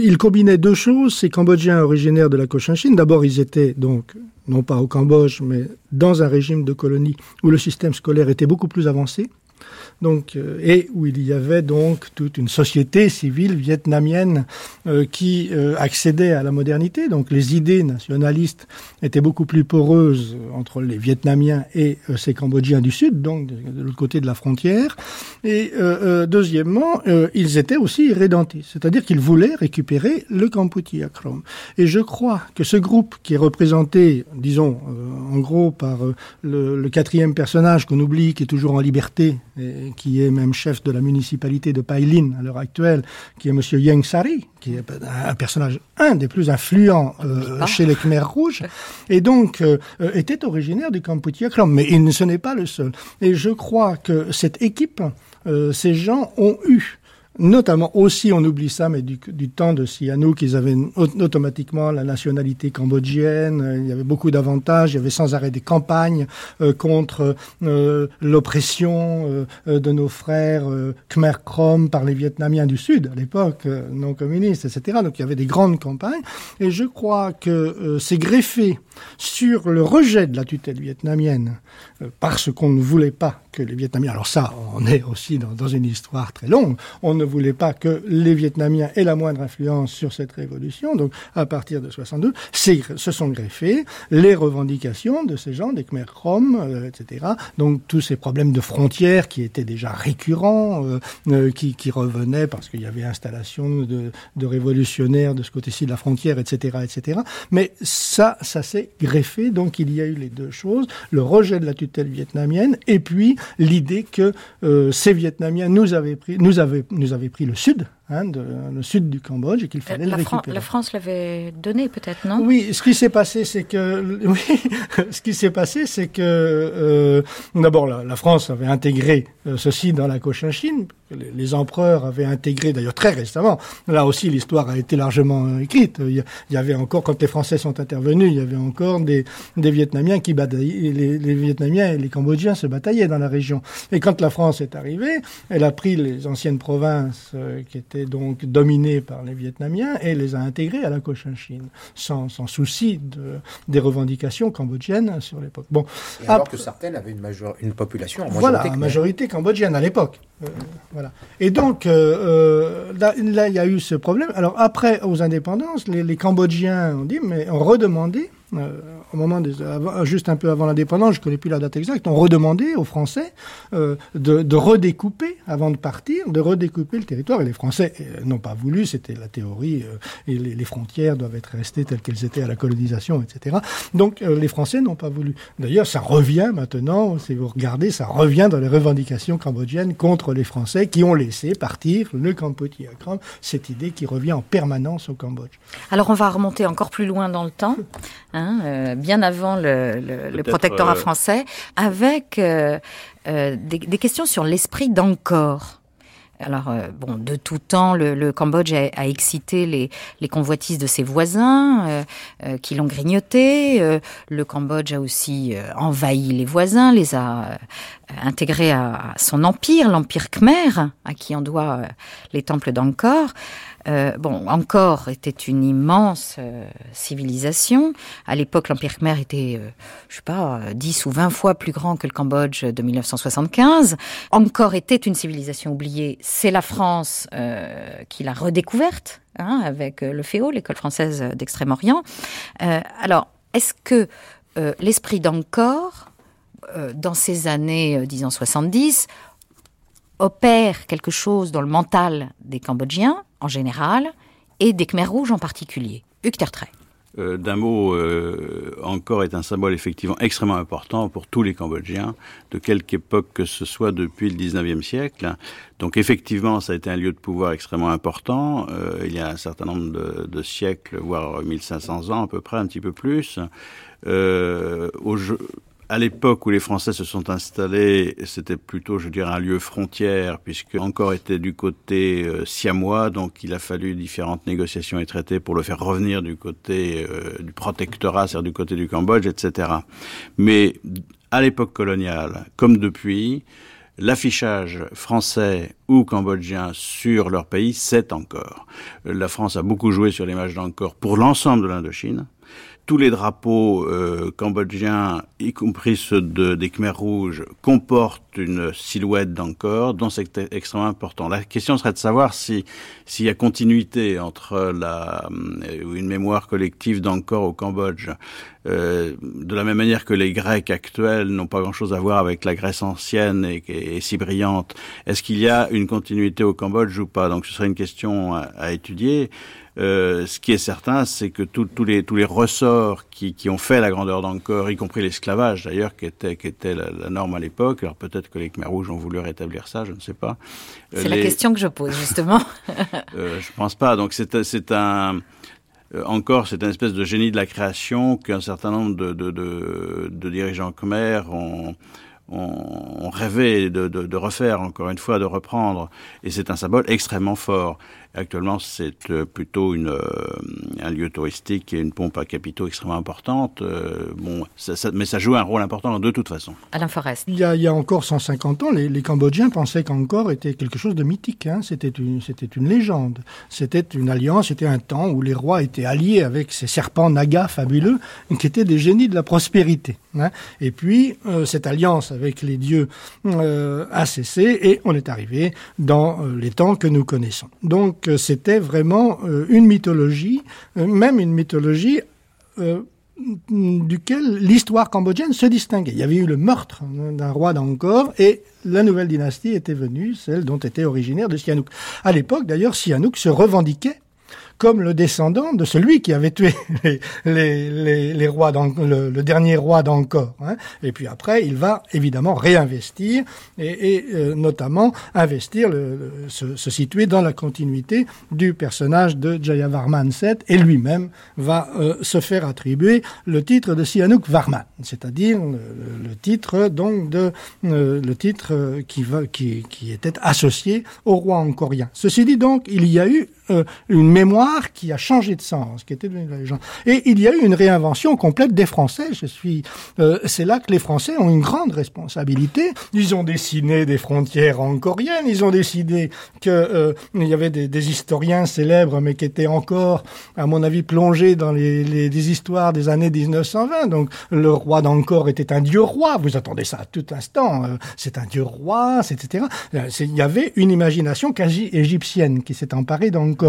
ils combinaient deux choses. Ces Cambodgiens originaires de la Cochinchine, d'abord ils étaient donc non pas au Cambodge, mais dans un régime de colonie où le système scolaire était beaucoup plus avancé donc, euh, et où il y avait donc toute une société civile vietnamienne euh, qui euh, accédait à la modernité. Donc les idées nationalistes étaient beaucoup plus poreuses entre les Vietnamiens et ces Cambodgiens du Sud, donc de, l'autre côté de la frontière. Et deuxièmement, ils étaient aussi rédentistes, c'est-à-dire qu'ils voulaient récupérer le Kampuchea Krom. Et je crois que ce groupe qui est représenté, disons, en gros par le, le quatrième personnage qu'on oublie, qui est toujours en liberté, qui est même chef de la municipalité de Pailin à l'heure actuelle, qui est Monsieur Yang Sari, qui est un personnage un des plus influents euh, chez les Khmer rouges, et donc euh, euh, était originaire du Kampuchea Krom. Mais il, ce n'est pas le seul. Et je crois que cette équipe, ces gens ont eu notamment aussi, on oublie ça, mais du, temps de Sihanouk, ils avaient automatiquement la nationalité cambodgienne, euh, il y avait beaucoup d'avantages, il y avait sans arrêt des campagnes euh, contre euh, l'oppression de nos frères Khmer Krom par les Vietnamiens du Sud, à l'époque, non communistes, etc. Donc il y avait des grandes campagnes, et je crois que c'est greffé sur le rejet de la tutelle vietnamienne, parce qu'on ne voulait pas que les Vietnamiens, alors ça, on est aussi dans, dans une histoire très longue, on ne voulait pas que les Vietnamiens aient la moindre influence sur cette révolution. Donc, à partir de 62, se sont greffées les revendications de ces gens, des Khmer Krom, euh, etc. Donc, tous ces problèmes de frontières qui étaient déjà récurrents, euh, euh, qui, qui, revenaient parce qu'il y avait installation de, de, révolutionnaires de ce côté-ci de la frontière, etc., etc. Mais ça, ça s'est greffé. Donc, il y a eu les deux choses le rejet de la tutelle vietnamienne et puis l'idée que ces Vietnamiens nous avaient pris, nous avaient, nous avait pris le sud, hein, de, le sud du Cambodge, et qu'il fallait la le récupérer. la France l'avait donné, peut-être, non? Oui, ce qui s'est passé, c'est que, oui, ce qui s'est passé, c'est que, euh, d'abord, la, la, France avait intégré euh, ceci dans la Cochinchine, les, empereurs avaient intégré, d'ailleurs très récemment. Là aussi, l'histoire a été largement écrite. Il y, avait encore, quand les Français sont intervenus, il y avait encore des, des Vietnamiens qui bataillaient, les, les, Vietnamiens et les Cambodgiens se bataillaient dans la région. Et quand la France est arrivée, elle a pris les anciennes provinces euh, qui étaient donc dominées par les Vietnamiens et les a intégrées à la Cochinchine, sans, sans souci de, des revendications cambodgiennes sur l'époque. Bon, alors que certaines avaient une, major, une population en majorité, voilà, majorité cambodgienne à l'époque. Euh, voilà. Et donc, euh, euh, là, là, il y a eu ce problème. Alors, après, aux indépendances, les, les Cambodgiens ont dit, mais ont redemandé euh, au moment juste un peu avant l'indépendance, je connais plus la date exacte, on redemandait aux Français euh, de, redécouper avant de partir, de redécouper le territoire. Et les Français euh, n'ont pas voulu. C'était la théorie. Et les, frontières doivent être restées telles qu'elles étaient à la colonisation, etc. Donc les Français n'ont pas voulu. D'ailleurs, ça revient maintenant. Si vous regardez, ça revient dans les revendications cambodgiennes contre les Français qui ont laissé partir le Krom. Cette idée qui revient en permanence au Cambodge. Alors on va remonter encore plus loin dans le temps. Hein hein, bien avant le, protectorat français, avec des, des, questions sur l'esprit d'encore. Alors, euh, bon, de tout temps, le, Cambodge a, excité les, les, convoitises de ses voisins euh, euh, qui l'ont grignoté. le Cambodge a aussi envahi les voisins, les a intégrés à, son empire, l'empire khmer, à qui on doit les temples d'Angkor. Euh, bon, encore était une immense euh, civilisation. À l'époque, l'Empire Khmer était, euh, je sais pas, 10 ou 20 fois plus grand que le Cambodge de 1975. Encore était une civilisation oubliée. C'est la France qui l'a redécouverte, hein, avec le FEO, l'école française d'Extrême-Orient. alors, est-ce que l'esprit d'Angkor, dans ces années, disons 70, opère quelque chose dans le mental des Cambodgiens? En général et des Khmers rouges en particulier. Hugues euh, D'un mot, euh, encore est un symbole effectivement extrêmement important pour tous les Cambodgiens, de quelque époque que ce soit depuis le 19e siècle. Donc effectivement, ça a été un lieu de pouvoir extrêmement important. Euh, il y a un certain nombre de, de, siècles, voire 1500 ans à peu près, un petit peu plus. Euh, au, à l'époque où les Français se sont installés, c'était plutôt, je dirais, un lieu frontière, puisque encore était du côté euh, siamois, donc il a fallu différentes négociations et traités pour le faire revenir du côté euh, du protectorat, c'est-à-dire du côté du Cambodge, etc. Mais à l'époque coloniale, comme depuis, l'affichage français ou cambodgien sur leur pays, c'est encore. La France a beaucoup joué sur l'image d'encore pour l'ensemble de l'Indochine tous les drapeaux euh, cambodgiens, y compris ceux de, des Khmers rouges, comportent une silhouette d'encore, dont c'est extrêmement important. La question serait de savoir si s'il y a continuité entre la euh, une mémoire collective d'encore au Cambodge, euh, de la même manière que les Grecs actuels n'ont pas grand-chose à voir avec la Grèce ancienne et, et, si brillante. Est-ce qu'il y a une continuité au Cambodge ou pas? Donc ce serait une question à, à étudier. Euh, ce qui est certain, c'est que tous les, tous les ressorts qui, qui ont fait la grandeur d'Angkor, y compris l'esclavage d'ailleurs, qui était, qui était la, norme à l'époque, alors peut-être que les Khmer rouges ont voulu rétablir ça, je ne sais pas. C'est la question que je pose justement. euh, je pense pas. Donc c'est, un encore, c'est une espèce de génie de la création qu'un certain nombre de, de, de, de dirigeants khmer ont, ont, rêvé de, de, de, refaire, encore une fois, de reprendre. Et c'est un symbole extrêmement fort. Actuellement, c'est euh, plutôt une, euh, un lieu touristique et une pompe à capitaux extrêmement importante. Euh, bon, ça, ça, mais ça joue un rôle important de toute façon. Alain Forest. Il y a, il y a encore 150 ans, les, les Cambodgiens pensaient qu'Angkor était quelque chose de mythique. Hein. C'était une, c'était une légende. C'était une alliance. C'était un temps où les rois étaient alliés avec ces serpents nagas fabuleux, qui étaient des génies de la prospérité. Hein. Et puis, euh, cette alliance avec les dieux euh, a cessé et on est arrivé dans euh, les temps que nous connaissons. Donc, c'était vraiment une mythologie, même une mythologie duquel l'histoire cambodgienne se distinguait. Il y avait eu le meurtre d'un roi d'Angkor et la nouvelle dynastie était venue, celle dont était originaire de Sihanouk. À l'époque, d'ailleurs, Sihanouk se revendiquait comme le descendant de celui qui avait tué les, rois, le, le, dernier roi d'Angkor. Hein. Et puis après, il va évidemment réinvestir et, euh, notamment investir, se, situer dans la continuité du personnage de Jayavarman VII et lui-même va euh, se faire attribuer le titre de Sihanouk Varman, c'est-à-dire le, titre qui, qui, qui était associé au roi angkorien. Ceci dit donc, il y a eu euh, une mémoire qui a changé de sens, qui était la légende. Et il y a eu une réinvention complète des Français. Je suis, euh, c'est là que les Français ont une grande responsabilité. Ils ont dessiné des frontières angkoriennes. Ils ont décidé que euh, il y avait des, historiens célèbres, mais qui étaient encore, à mon avis, plongés dans les, les histoires des années 1920. Donc, le roi d'Angkor était un dieu roi. Vous attendez ça à tout instant. C'est un dieu roi, etc. Il y avait une imagination quasi égyptienne qui s'est emparée d'Angkor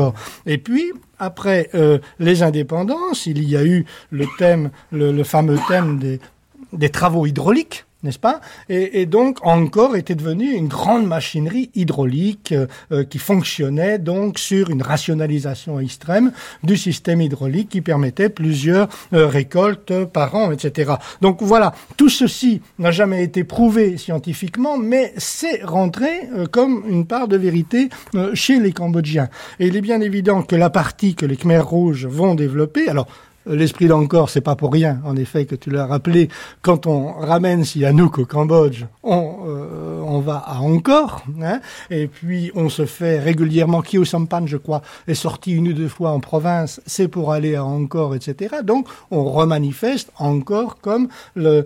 et puis, après euh, les indépendances, il y a eu le thème, le, fameux thème des travaux hydrauliques n'est-ce pas? Et, donc encore était devenu une grande machinerie hydraulique euh, euh, qui fonctionnait donc sur une rationalisation extrême du système hydraulique qui permettait plusieurs euh, récoltes par an, etc. Donc voilà, tout ceci n'a jamais été prouvé scientifiquement, mais c'est rentré comme une part de vérité chez les Cambodgiens. Et il est bien évident que la partie que les Khmers rouges vont développer, alors l'esprit d'Angkor, c'est pas pour rien, en effet, que tu l'as rappelé. Quand on ramène Sihanouk au Cambodge, on, euh, on va à Angkor, hein, et puis on se fait régulièrement. Kyo Sampan, je crois, est sorti une ou deux fois en province, c'est pour aller à Angkor, etc. Donc, on remanifeste encore comme euh,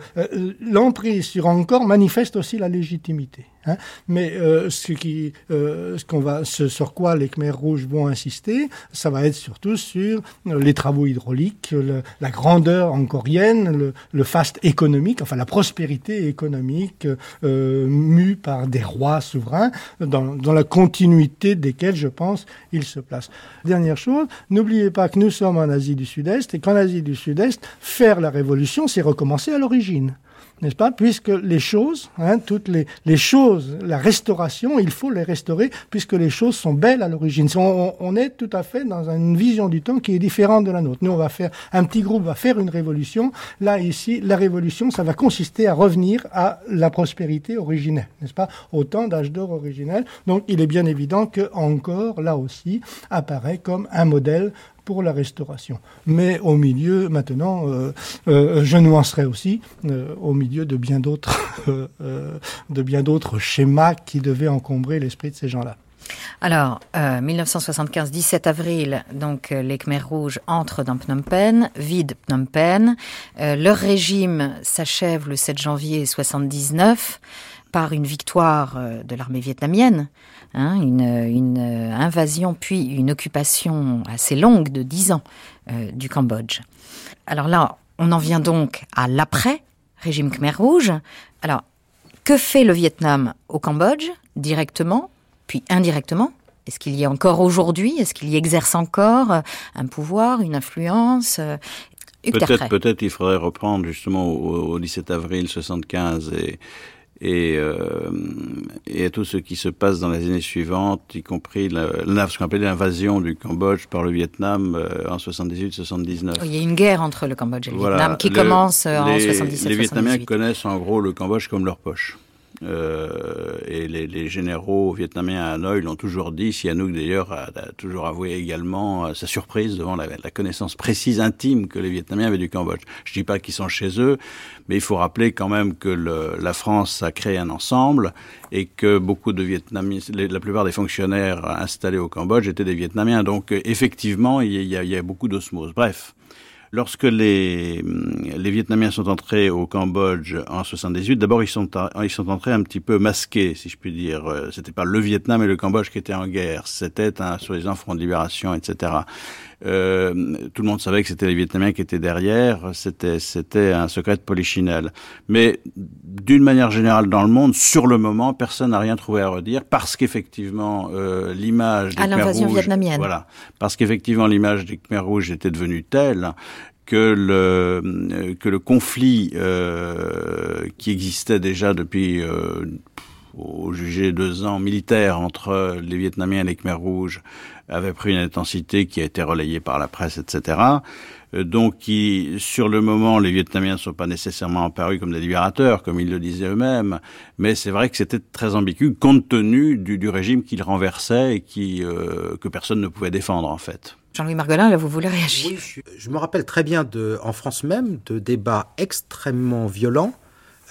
l'emprise sur Angkor manifeste aussi la légitimité. Hein. Mais euh, ce qui, euh, ce qu'on va, ce sur quoi les Khmers rouges vont insister, ça va être surtout sur euh, les travaux hydrauliques, le, la grandeur angkorienne, le, le faste économique, enfin la prospérité économique euh, mue par des rois souverains, dans, dans la continuité desquels, je pense, ils se placent. Dernière chose, n'oubliez pas que nous sommes en Asie du Sud-Est et qu'en Asie du Sud-Est, faire la révolution, c'est recommencer à l'origine n'est-ce pas? Puisque les choses, hein, toutes les, choses, la restauration, il faut les restaurer puisque les choses sont belles à l'origine. On, on, est tout à fait dans une vision du temps qui est différente de la nôtre. Nous, on va faire, un petit groupe va faire une révolution. Là, ici, la révolution, ça va consister à revenir à la prospérité originelle, n'est-ce pas? Au temps d'âge d'or originel. Donc, il est bien évident que encore, là aussi, apparaît comme un modèle pour la restauration. Mais au milieu, maintenant, euh, euh, je nuancerai aussi, euh, au milieu de bien d'autres, de bien d'autres schémas qui devaient encombrer l'esprit de ces gens-là. Alors, euh, 1975, 17 avril, donc les Khmers rouges entrent dans Phnom Penh, vident Phnom Penh. Leur régime s'achève le 7 janvier 79 par une victoire de l'armée vietnamienne, hein, une, une invasion puis une occupation assez longue de 10 ans euh, du Cambodge. Alors là, on en vient donc à l'après régime Khmer rouge. Alors, que fait le Vietnam au Cambodge directement puis indirectement? Est-ce qu'il y a encore aujourd'hui? Est-ce qu'il y exerce encore euh, un pouvoir, une influence Peut-être peut il faudrait reprendre justement au, au 17 avril 75 et, et, euh, et à tout ce qui se passe dans les années suivantes, y compris la, la, ce qu'on appelait l'invasion du Cambodge par le Vietnam euh, en 78-79. Il y a une guerre entre le Cambodge et le voilà. Vietnam qui le, commence euh, en 77 Les Vietnamiens connaissent en gros le Cambodge comme leur poche. Euh, et les, les, généraux vietnamiens à Hanoï l'ont toujours dit. Sihanouk d'ailleurs a, toujours avoué également euh, sa surprise devant la, la, connaissance précise intime que les Vietnamiens avaient du Cambodge. Je dis pas qu'ils sont chez eux, mais il faut rappeler quand même que le, la France a créé un ensemble et que beaucoup de Vietnamiens, la plupart des fonctionnaires installés au Cambodge étaient des Vietnamiens. Donc effectivement, il y a, il y a beaucoup d'osmose. Bref. Lorsque les, les Vietnamiens sont entrés au Cambodge en 78, d'abord ils sont, ils sont entrés un petit peu masqués, si je puis dire. C'était pas le Vietnam et le Cambodge qui étaient en guerre, c'était un soi-disant front de libération, etc. Euh, tout le monde savait que c'était les Vietnamiens qui étaient derrière, c'était c'était un secret de polichinelle. Mais d'une manière générale dans le monde, sur le moment, personne n'a rien trouvé à redire parce qu'effectivement euh, l'image des à l'invasion vietnamienne. Voilà, parce qu'effectivement l'image des Khmer rouges était devenue telle que le que le conflit euh, qui existait déjà depuis euh, au jugé deux ans militaire entre les Vietnamiens et les Khmer rouges avait pris une intensité qui a été relayée par la presse, etc. Donc, qui, sur le moment, les Vietnamiens ne sont pas nécessairement apparus comme des libérateurs, comme ils le disaient eux-mêmes, mais c'est vrai que c'était très ambigu, compte tenu du, du régime qu'ils renversaient et qui, euh, que personne ne pouvait défendre, en fait. Jean-Louis Margolin, là, vous voulez réagir? Oui, je, je me rappelle très bien, de, en France même, de débats extrêmement violents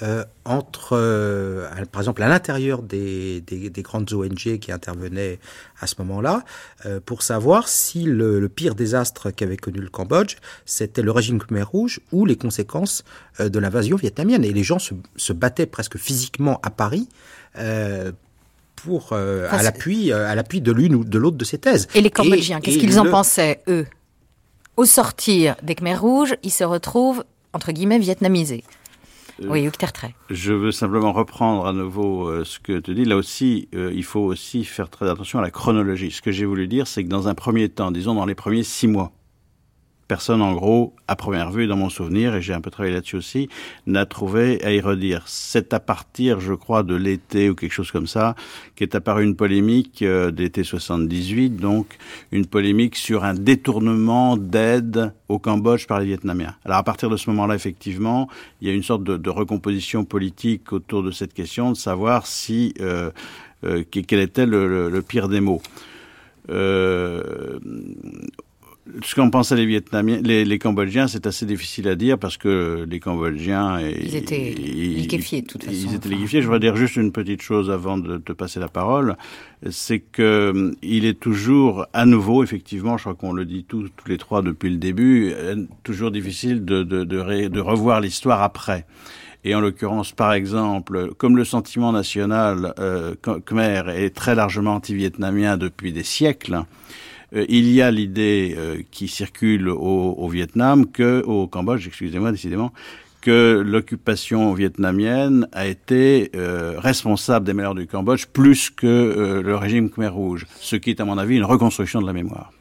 euh, entre, euh, par exemple, à l'intérieur des, des, des, grandes ONG qui intervenaient à ce moment-là, euh, pour savoir si le, le pire désastre qu'avait connu le Cambodge, c'était le régime Khmer Rouge ou les conséquences de l'invasion vietnamienne. Et les gens se, se, battaient presque physiquement à Paris. Pour à l'appui à l'appui de l'une ou de l'autre de ces thèses. Et les Cambodgiens, qu'est-ce qu'ils le... en pensaient eux? Au sortir des Khmer rouges, ils se retrouvent entre guillemets vietnamisés. Oui, Trait. Je veux simplement reprendre à nouveau euh, ce que tu dis. Là aussi, euh, il faut aussi faire très attention à la chronologie. Ce que j'ai voulu dire, c'est que dans un premier temps, disons dans les premiers six mois, personne, en gros, à première vue, dans mon souvenir, et j'ai un peu travaillé là-dessus aussi, n'a trouvé à y redire. C'est à partir, je crois, de l'été ou quelque chose comme ça, qu'est apparue une polémique euh, d'été 78, donc une polémique sur un détournement d'aide au Cambodge par les Vietnamiens. Alors à partir de ce moment-là, effectivement, il y a une sorte de, recomposition politique autour de cette question, de savoir si euh, euh, quel était le, pire des mots. Ce qu'en pensaient les Vietnamiens, les, les Cambodgiens, c'est assez difficile à dire parce que les Cambodgiens, ils étaient liquéfiés de toute façon. Ils étaient liquéfiés. Je voudrais dire juste une petite chose avant de te passer la parole, c'est que il est toujours à nouveau, effectivement, je crois qu'on le dit tous, tous les trois depuis le début, euh, toujours difficile de, de, de, de revoir l'histoire après. Et en l'occurrence, par exemple, comme le sentiment national euh, khmer est très largement anti-vietnamien depuis des siècles, il y a l'idée euh, qui circule au, au, Vietnam que, au Cambodge, excusez-moi, décidément, que l'occupation vietnamienne a été euh, responsable des malheurs du Cambodge plus que euh, le régime Khmer Rouge, ce qui est à mon avis une reconstruction de la mémoire.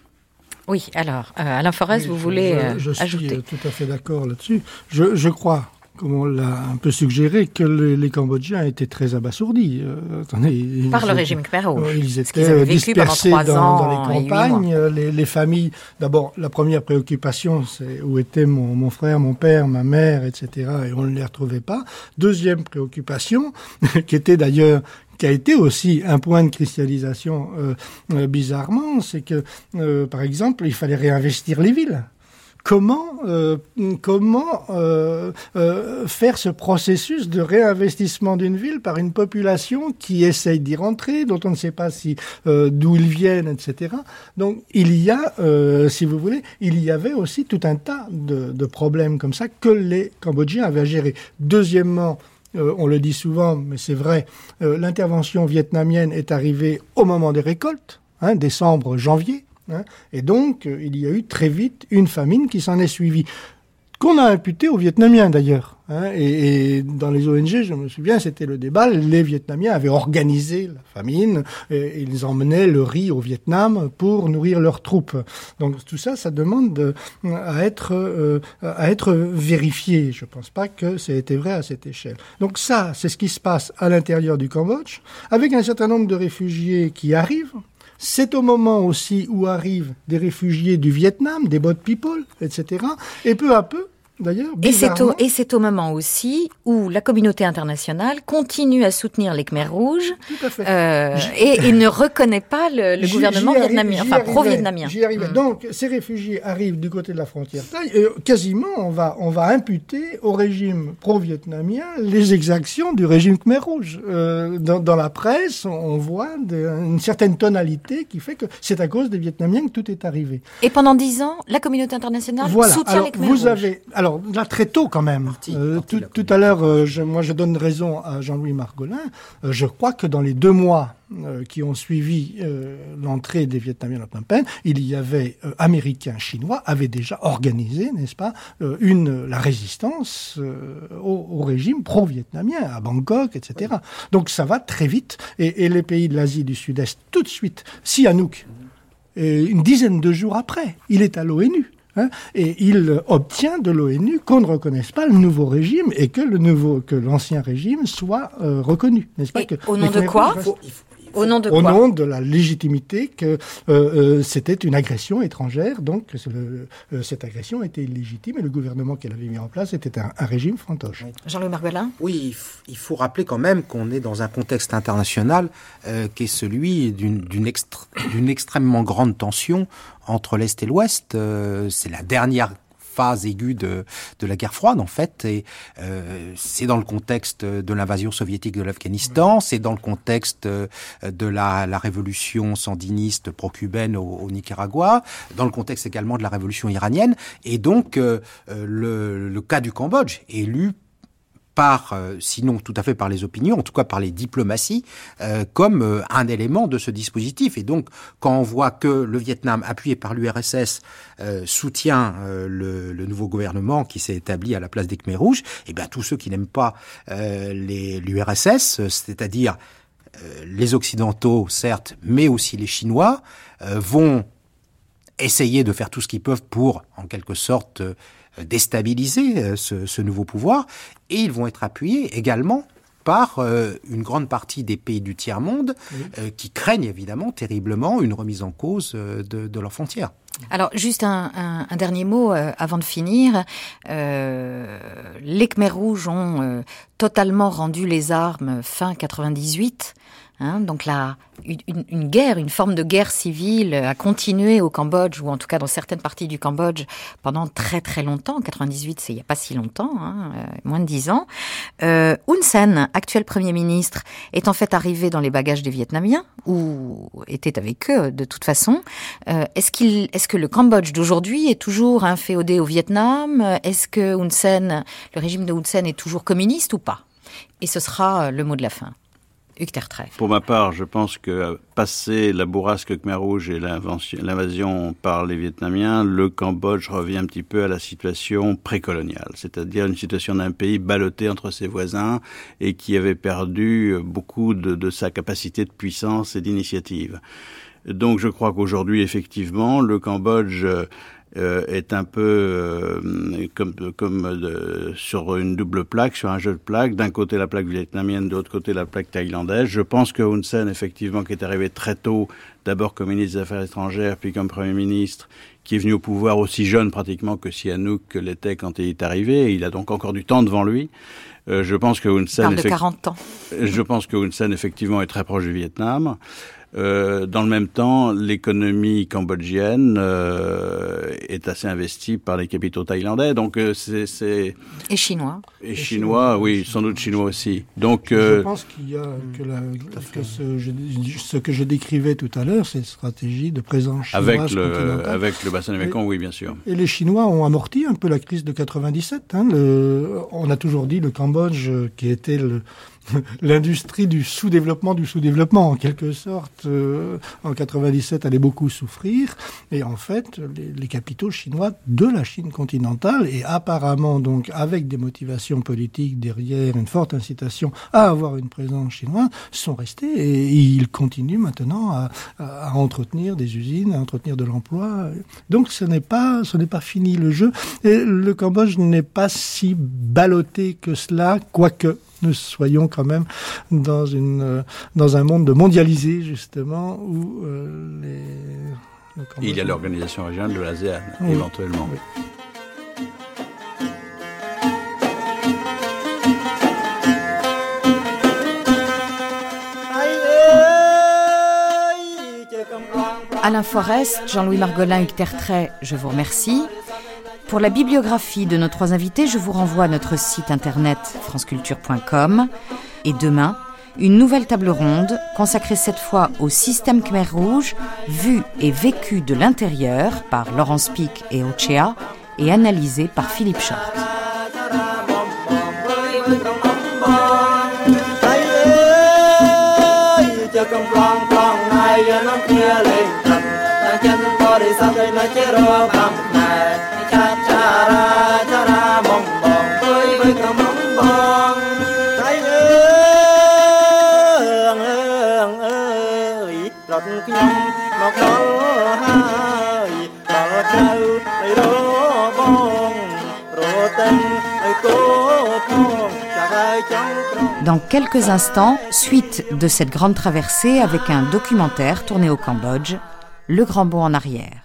Oui, alors, euh, Alain Forest, Oui, vous je- voulez je, euh, je suis ajouter? euh, tout à fait d'accord là-dessus. Je, je crois, comme on l'a un peu suggéré, que les, les Cambodgiens étaient très abasourdis. Euh, attendez, ils par le étaient- régime Khmer Rouge euh, Ils étaient pendant dispersés dans, ans dans les campagnes. Les, les familles, d'abord, la première préoccupation, c'est où était mon, mon frère, mon père, ma mère, etc. Et on ne les retrouvait pas. Deuxième préoccupation, qui était d'ailleurs qui a été aussi un point de cristallisation euh, euh, bizarrement, c'est que, euh, par exemple, il fallait réinvestir les villes. Comment, euh, comment euh, euh, faire ce processus de réinvestissement d'une ville par une population qui essaye d'y rentrer, dont on ne sait pas si d'où ils viennent, etc. Donc il y a, si vous voulez, il y avait aussi tout un tas de, de problèmes comme ça que les Cambodgiens avaient à gérer. Deuxièmement, on le dit souvent, mais c'est vrai, l'intervention vietnamienne est arrivée au moment des récoltes, hein, décembre, janvier. Hein, et donc, euh, il y a eu très vite une famine qui s'en est suivie, qu'on a imputée aux Vietnamiens d'ailleurs. Hein, et, dans les ONG, je me souviens, c'était le débat, les Vietnamiens avaient organisé la famine, et ils emmenaient le riz au Vietnam pour nourrir leurs troupes. Donc tout ça, ça demande de- à être euh, à être vérifié. Je pense pas que c'était vrai à cette échelle. Donc ça, c'est ce qui se passe à l'intérieur du Cambodge, avec un certain nombre de réfugiés qui arrivent. C'est au moment aussi où arrivent des réfugiés du Vietnam, des boat people, etc. Et peu à peu, d'ailleurs, Et c'est au, bizarrement, et c'est au moment aussi où la communauté internationale continue à soutenir les Khmers rouges tout à fait. euh, et, et ne reconnaît pas le, gouvernement vietnamien, enfin pro-vietnamien. J'y arrivais. Mm. Donc, ces réfugiés arrivent du côté de la frontière thaï, et quasiment, on va, on va imputer au régime pro-vietnamien les exactions du régime Khmer Rouge. Euh, dans, dans la presse, on voit de- une certaine tonalité qui fait que c'est à cause des Vietnamiens que tout est arrivé. Et pendant dix ans, la communauté internationale Voilà. soutient Alors, les Khmer vous rouges. avez, alors là très tôt quand même. Euh, tout, la tout à l'heure, euh, je, moi je donne raison à Jean-Louis Margolin. Euh, je crois que dans les deux mois qui ont suivi l'entrée des Vietnamiens à Phnom Penh, il y avait Américains, Chinois avaient déjà organisé, n'est-ce pas, une la résistance au, au régime pro-vietnamien à Bangkok, etc. Donc ça va très vite et, et les pays de l'Asie du Sud-Est tout de suite. Sihanouk, une dizaine de jours après, il est à l'ONU. Hein, et il obtient de l'ONU qu'on ne reconnaisse pas le nouveau régime et que le nouveau, que l'ancien régime soit euh, reconnu, n'est-ce pas Et que au nom de quoi faut- faut- Au nom de au quoi nom de la légitimité que euh, euh, c'était une agression étrangère, donc que le- euh, cette agression était illégitime et le gouvernement qu'elle avait mis en place était un, un régime fantoche. Jean-Louis Margolin Oui, il faut rappeler quand même qu'on est dans un contexte international euh, qui est celui d'une d'une extr- d'une extrêmement grande tension entre l'Est et l'Ouest. Euh, c'est la dernière phase aiguë de, de la guerre froide en fait et euh, c'est dans le contexte de l'invasion soviétique de l'Afghanistan c'est dans le contexte euh, de la, la révolution sandiniste pro-cubaine au, au Nicaragua dans le contexte également de la révolution iranienne et donc euh, euh, le, le cas du Cambodge est lu par, euh, sinon tout à fait par les opinions, en tout cas par les diplomaties, euh, comme euh, un élément de ce dispositif. Et donc, quand on voit que le Vietnam, appuyé par l'URSS, soutient le, nouveau gouvernement qui s'est établi à la place des Khmer Rouges, et bien tous ceux qui n'aiment pas l'URSS, c'est-à-dire les Occidentaux, certes, mais aussi les Chinois, vont essayer de faire tout ce qu'ils peuvent pour, en quelque sorte, déstabiliser euh, ce, ce nouveau pouvoir, et ils vont être appuyés également par euh, une grande partie des pays du tiers-monde euh, qui craignent évidemment terriblement une remise en cause euh, de, de leurs frontières. Alors, juste un, un- un dernier mot euh, avant de finir. Euh, les Khmer rouges ont euh, totalement rendu les armes fin 98. Hein, donc là, une, une, guerre, une forme de guerre civile a continué au Cambodge, ou en tout cas dans certaines parties du Cambodge, pendant très très longtemps. 98, c'est il n'y a pas si longtemps, hein, euh, moins de dix ans. Euh, Hun Sen, actuel Premier ministre, est en fait arrivé dans les bagages des Vietnamiens, ou était avec eux de toute façon. Euh, est-ce qu'il, est-ce que le Cambodge d'aujourd'hui est toujours inféodé au Vietnam? Est-ce que Hun Sen, le régime de Hun Sen est toujours communiste ou pas? Et ce sera le mot de la fin. Pour ma part, je pense que passé la bourrasque Khmer Rouge et l'invasion par les Vietnamiens, le Cambodge revient un petit peu à la situation précoloniale, c'est-à-dire une situation d'un pays ballotté entre ses voisins et qui avait perdu beaucoup de, de sa capacité de puissance et d'initiative. Donc je crois qu'aujourd'hui, effectivement, le Cambodge euh, est un peu euh, comme, comme euh, sur une double plaque, sur un jeu de plaques. D'un côté la plaque vietnamienne, de l'autre côté la plaque thaïlandaise. Je pense que Hun Sen, effectivement, qui est arrivé très tôt, d'abord comme ministre des Affaires étrangères, puis comme Premier ministre, qui est venu au pouvoir aussi jeune pratiquement que Sihanouk l'était quand il est arrivé. Il a donc encore du temps devant lui. Euh, je pense que Hun Sen, 40 ans. Je pense que Hun Sen effectivement est très proche du Vietnam. Euh, dans le même temps, l'économie cambodgienne euh, est assez investie par les capitaux thaïlandais, donc euh, c'est et chinois. Et, chinois, oui, sans doute chinois aussi. Donc je pense qu'il y a que, la, que ce, je, ce, que je décrivais tout à l'heure, cette stratégie de présence chinoise avec le avec le bassin du oui, bien sûr. Et les Chinois ont amorti un peu la crise de 97. Hein, le, on a toujours dit le Cambodge qui était le l'industrie du sous-développement du sous-développement, en quelque sorte, euh, en 97, allait beaucoup souffrir. Et en fait, les, capitaux chinois de la Chine continentale, et apparemment donc avec des motivations politiques derrière, une forte incitation à avoir une présence chinoise, sont restés et ils continuent maintenant à, à, entretenir des usines, à entretenir de l'emploi. Donc ce n'est pas, ce n'est pas fini le jeu. Et le Cambodge n'est pas si ballotté que cela, quoique nous soyons quand même dans, une, euh, dans un monde mondialisé, justement, où euh, les... Il y a l'organisation régionale de l'ASEAN, éventuellement. Oui. Alain Forest, Jean-Louis Margolin, Hugues Tertrais, je vous remercie. Pour la bibliographie de nos trois invités, je vous renvoie à notre site internet franceculture.com. Et demain, une nouvelle table ronde consacrée cette fois au système Khmer Rouge, vu et vécu de l'intérieur par Laurence Pic et Ochea et analysé par Philippe Short. Dans quelques instants, suite de cette grande traversée avec un documentaire tourné au Cambodge, Le Grand Bond en arrière.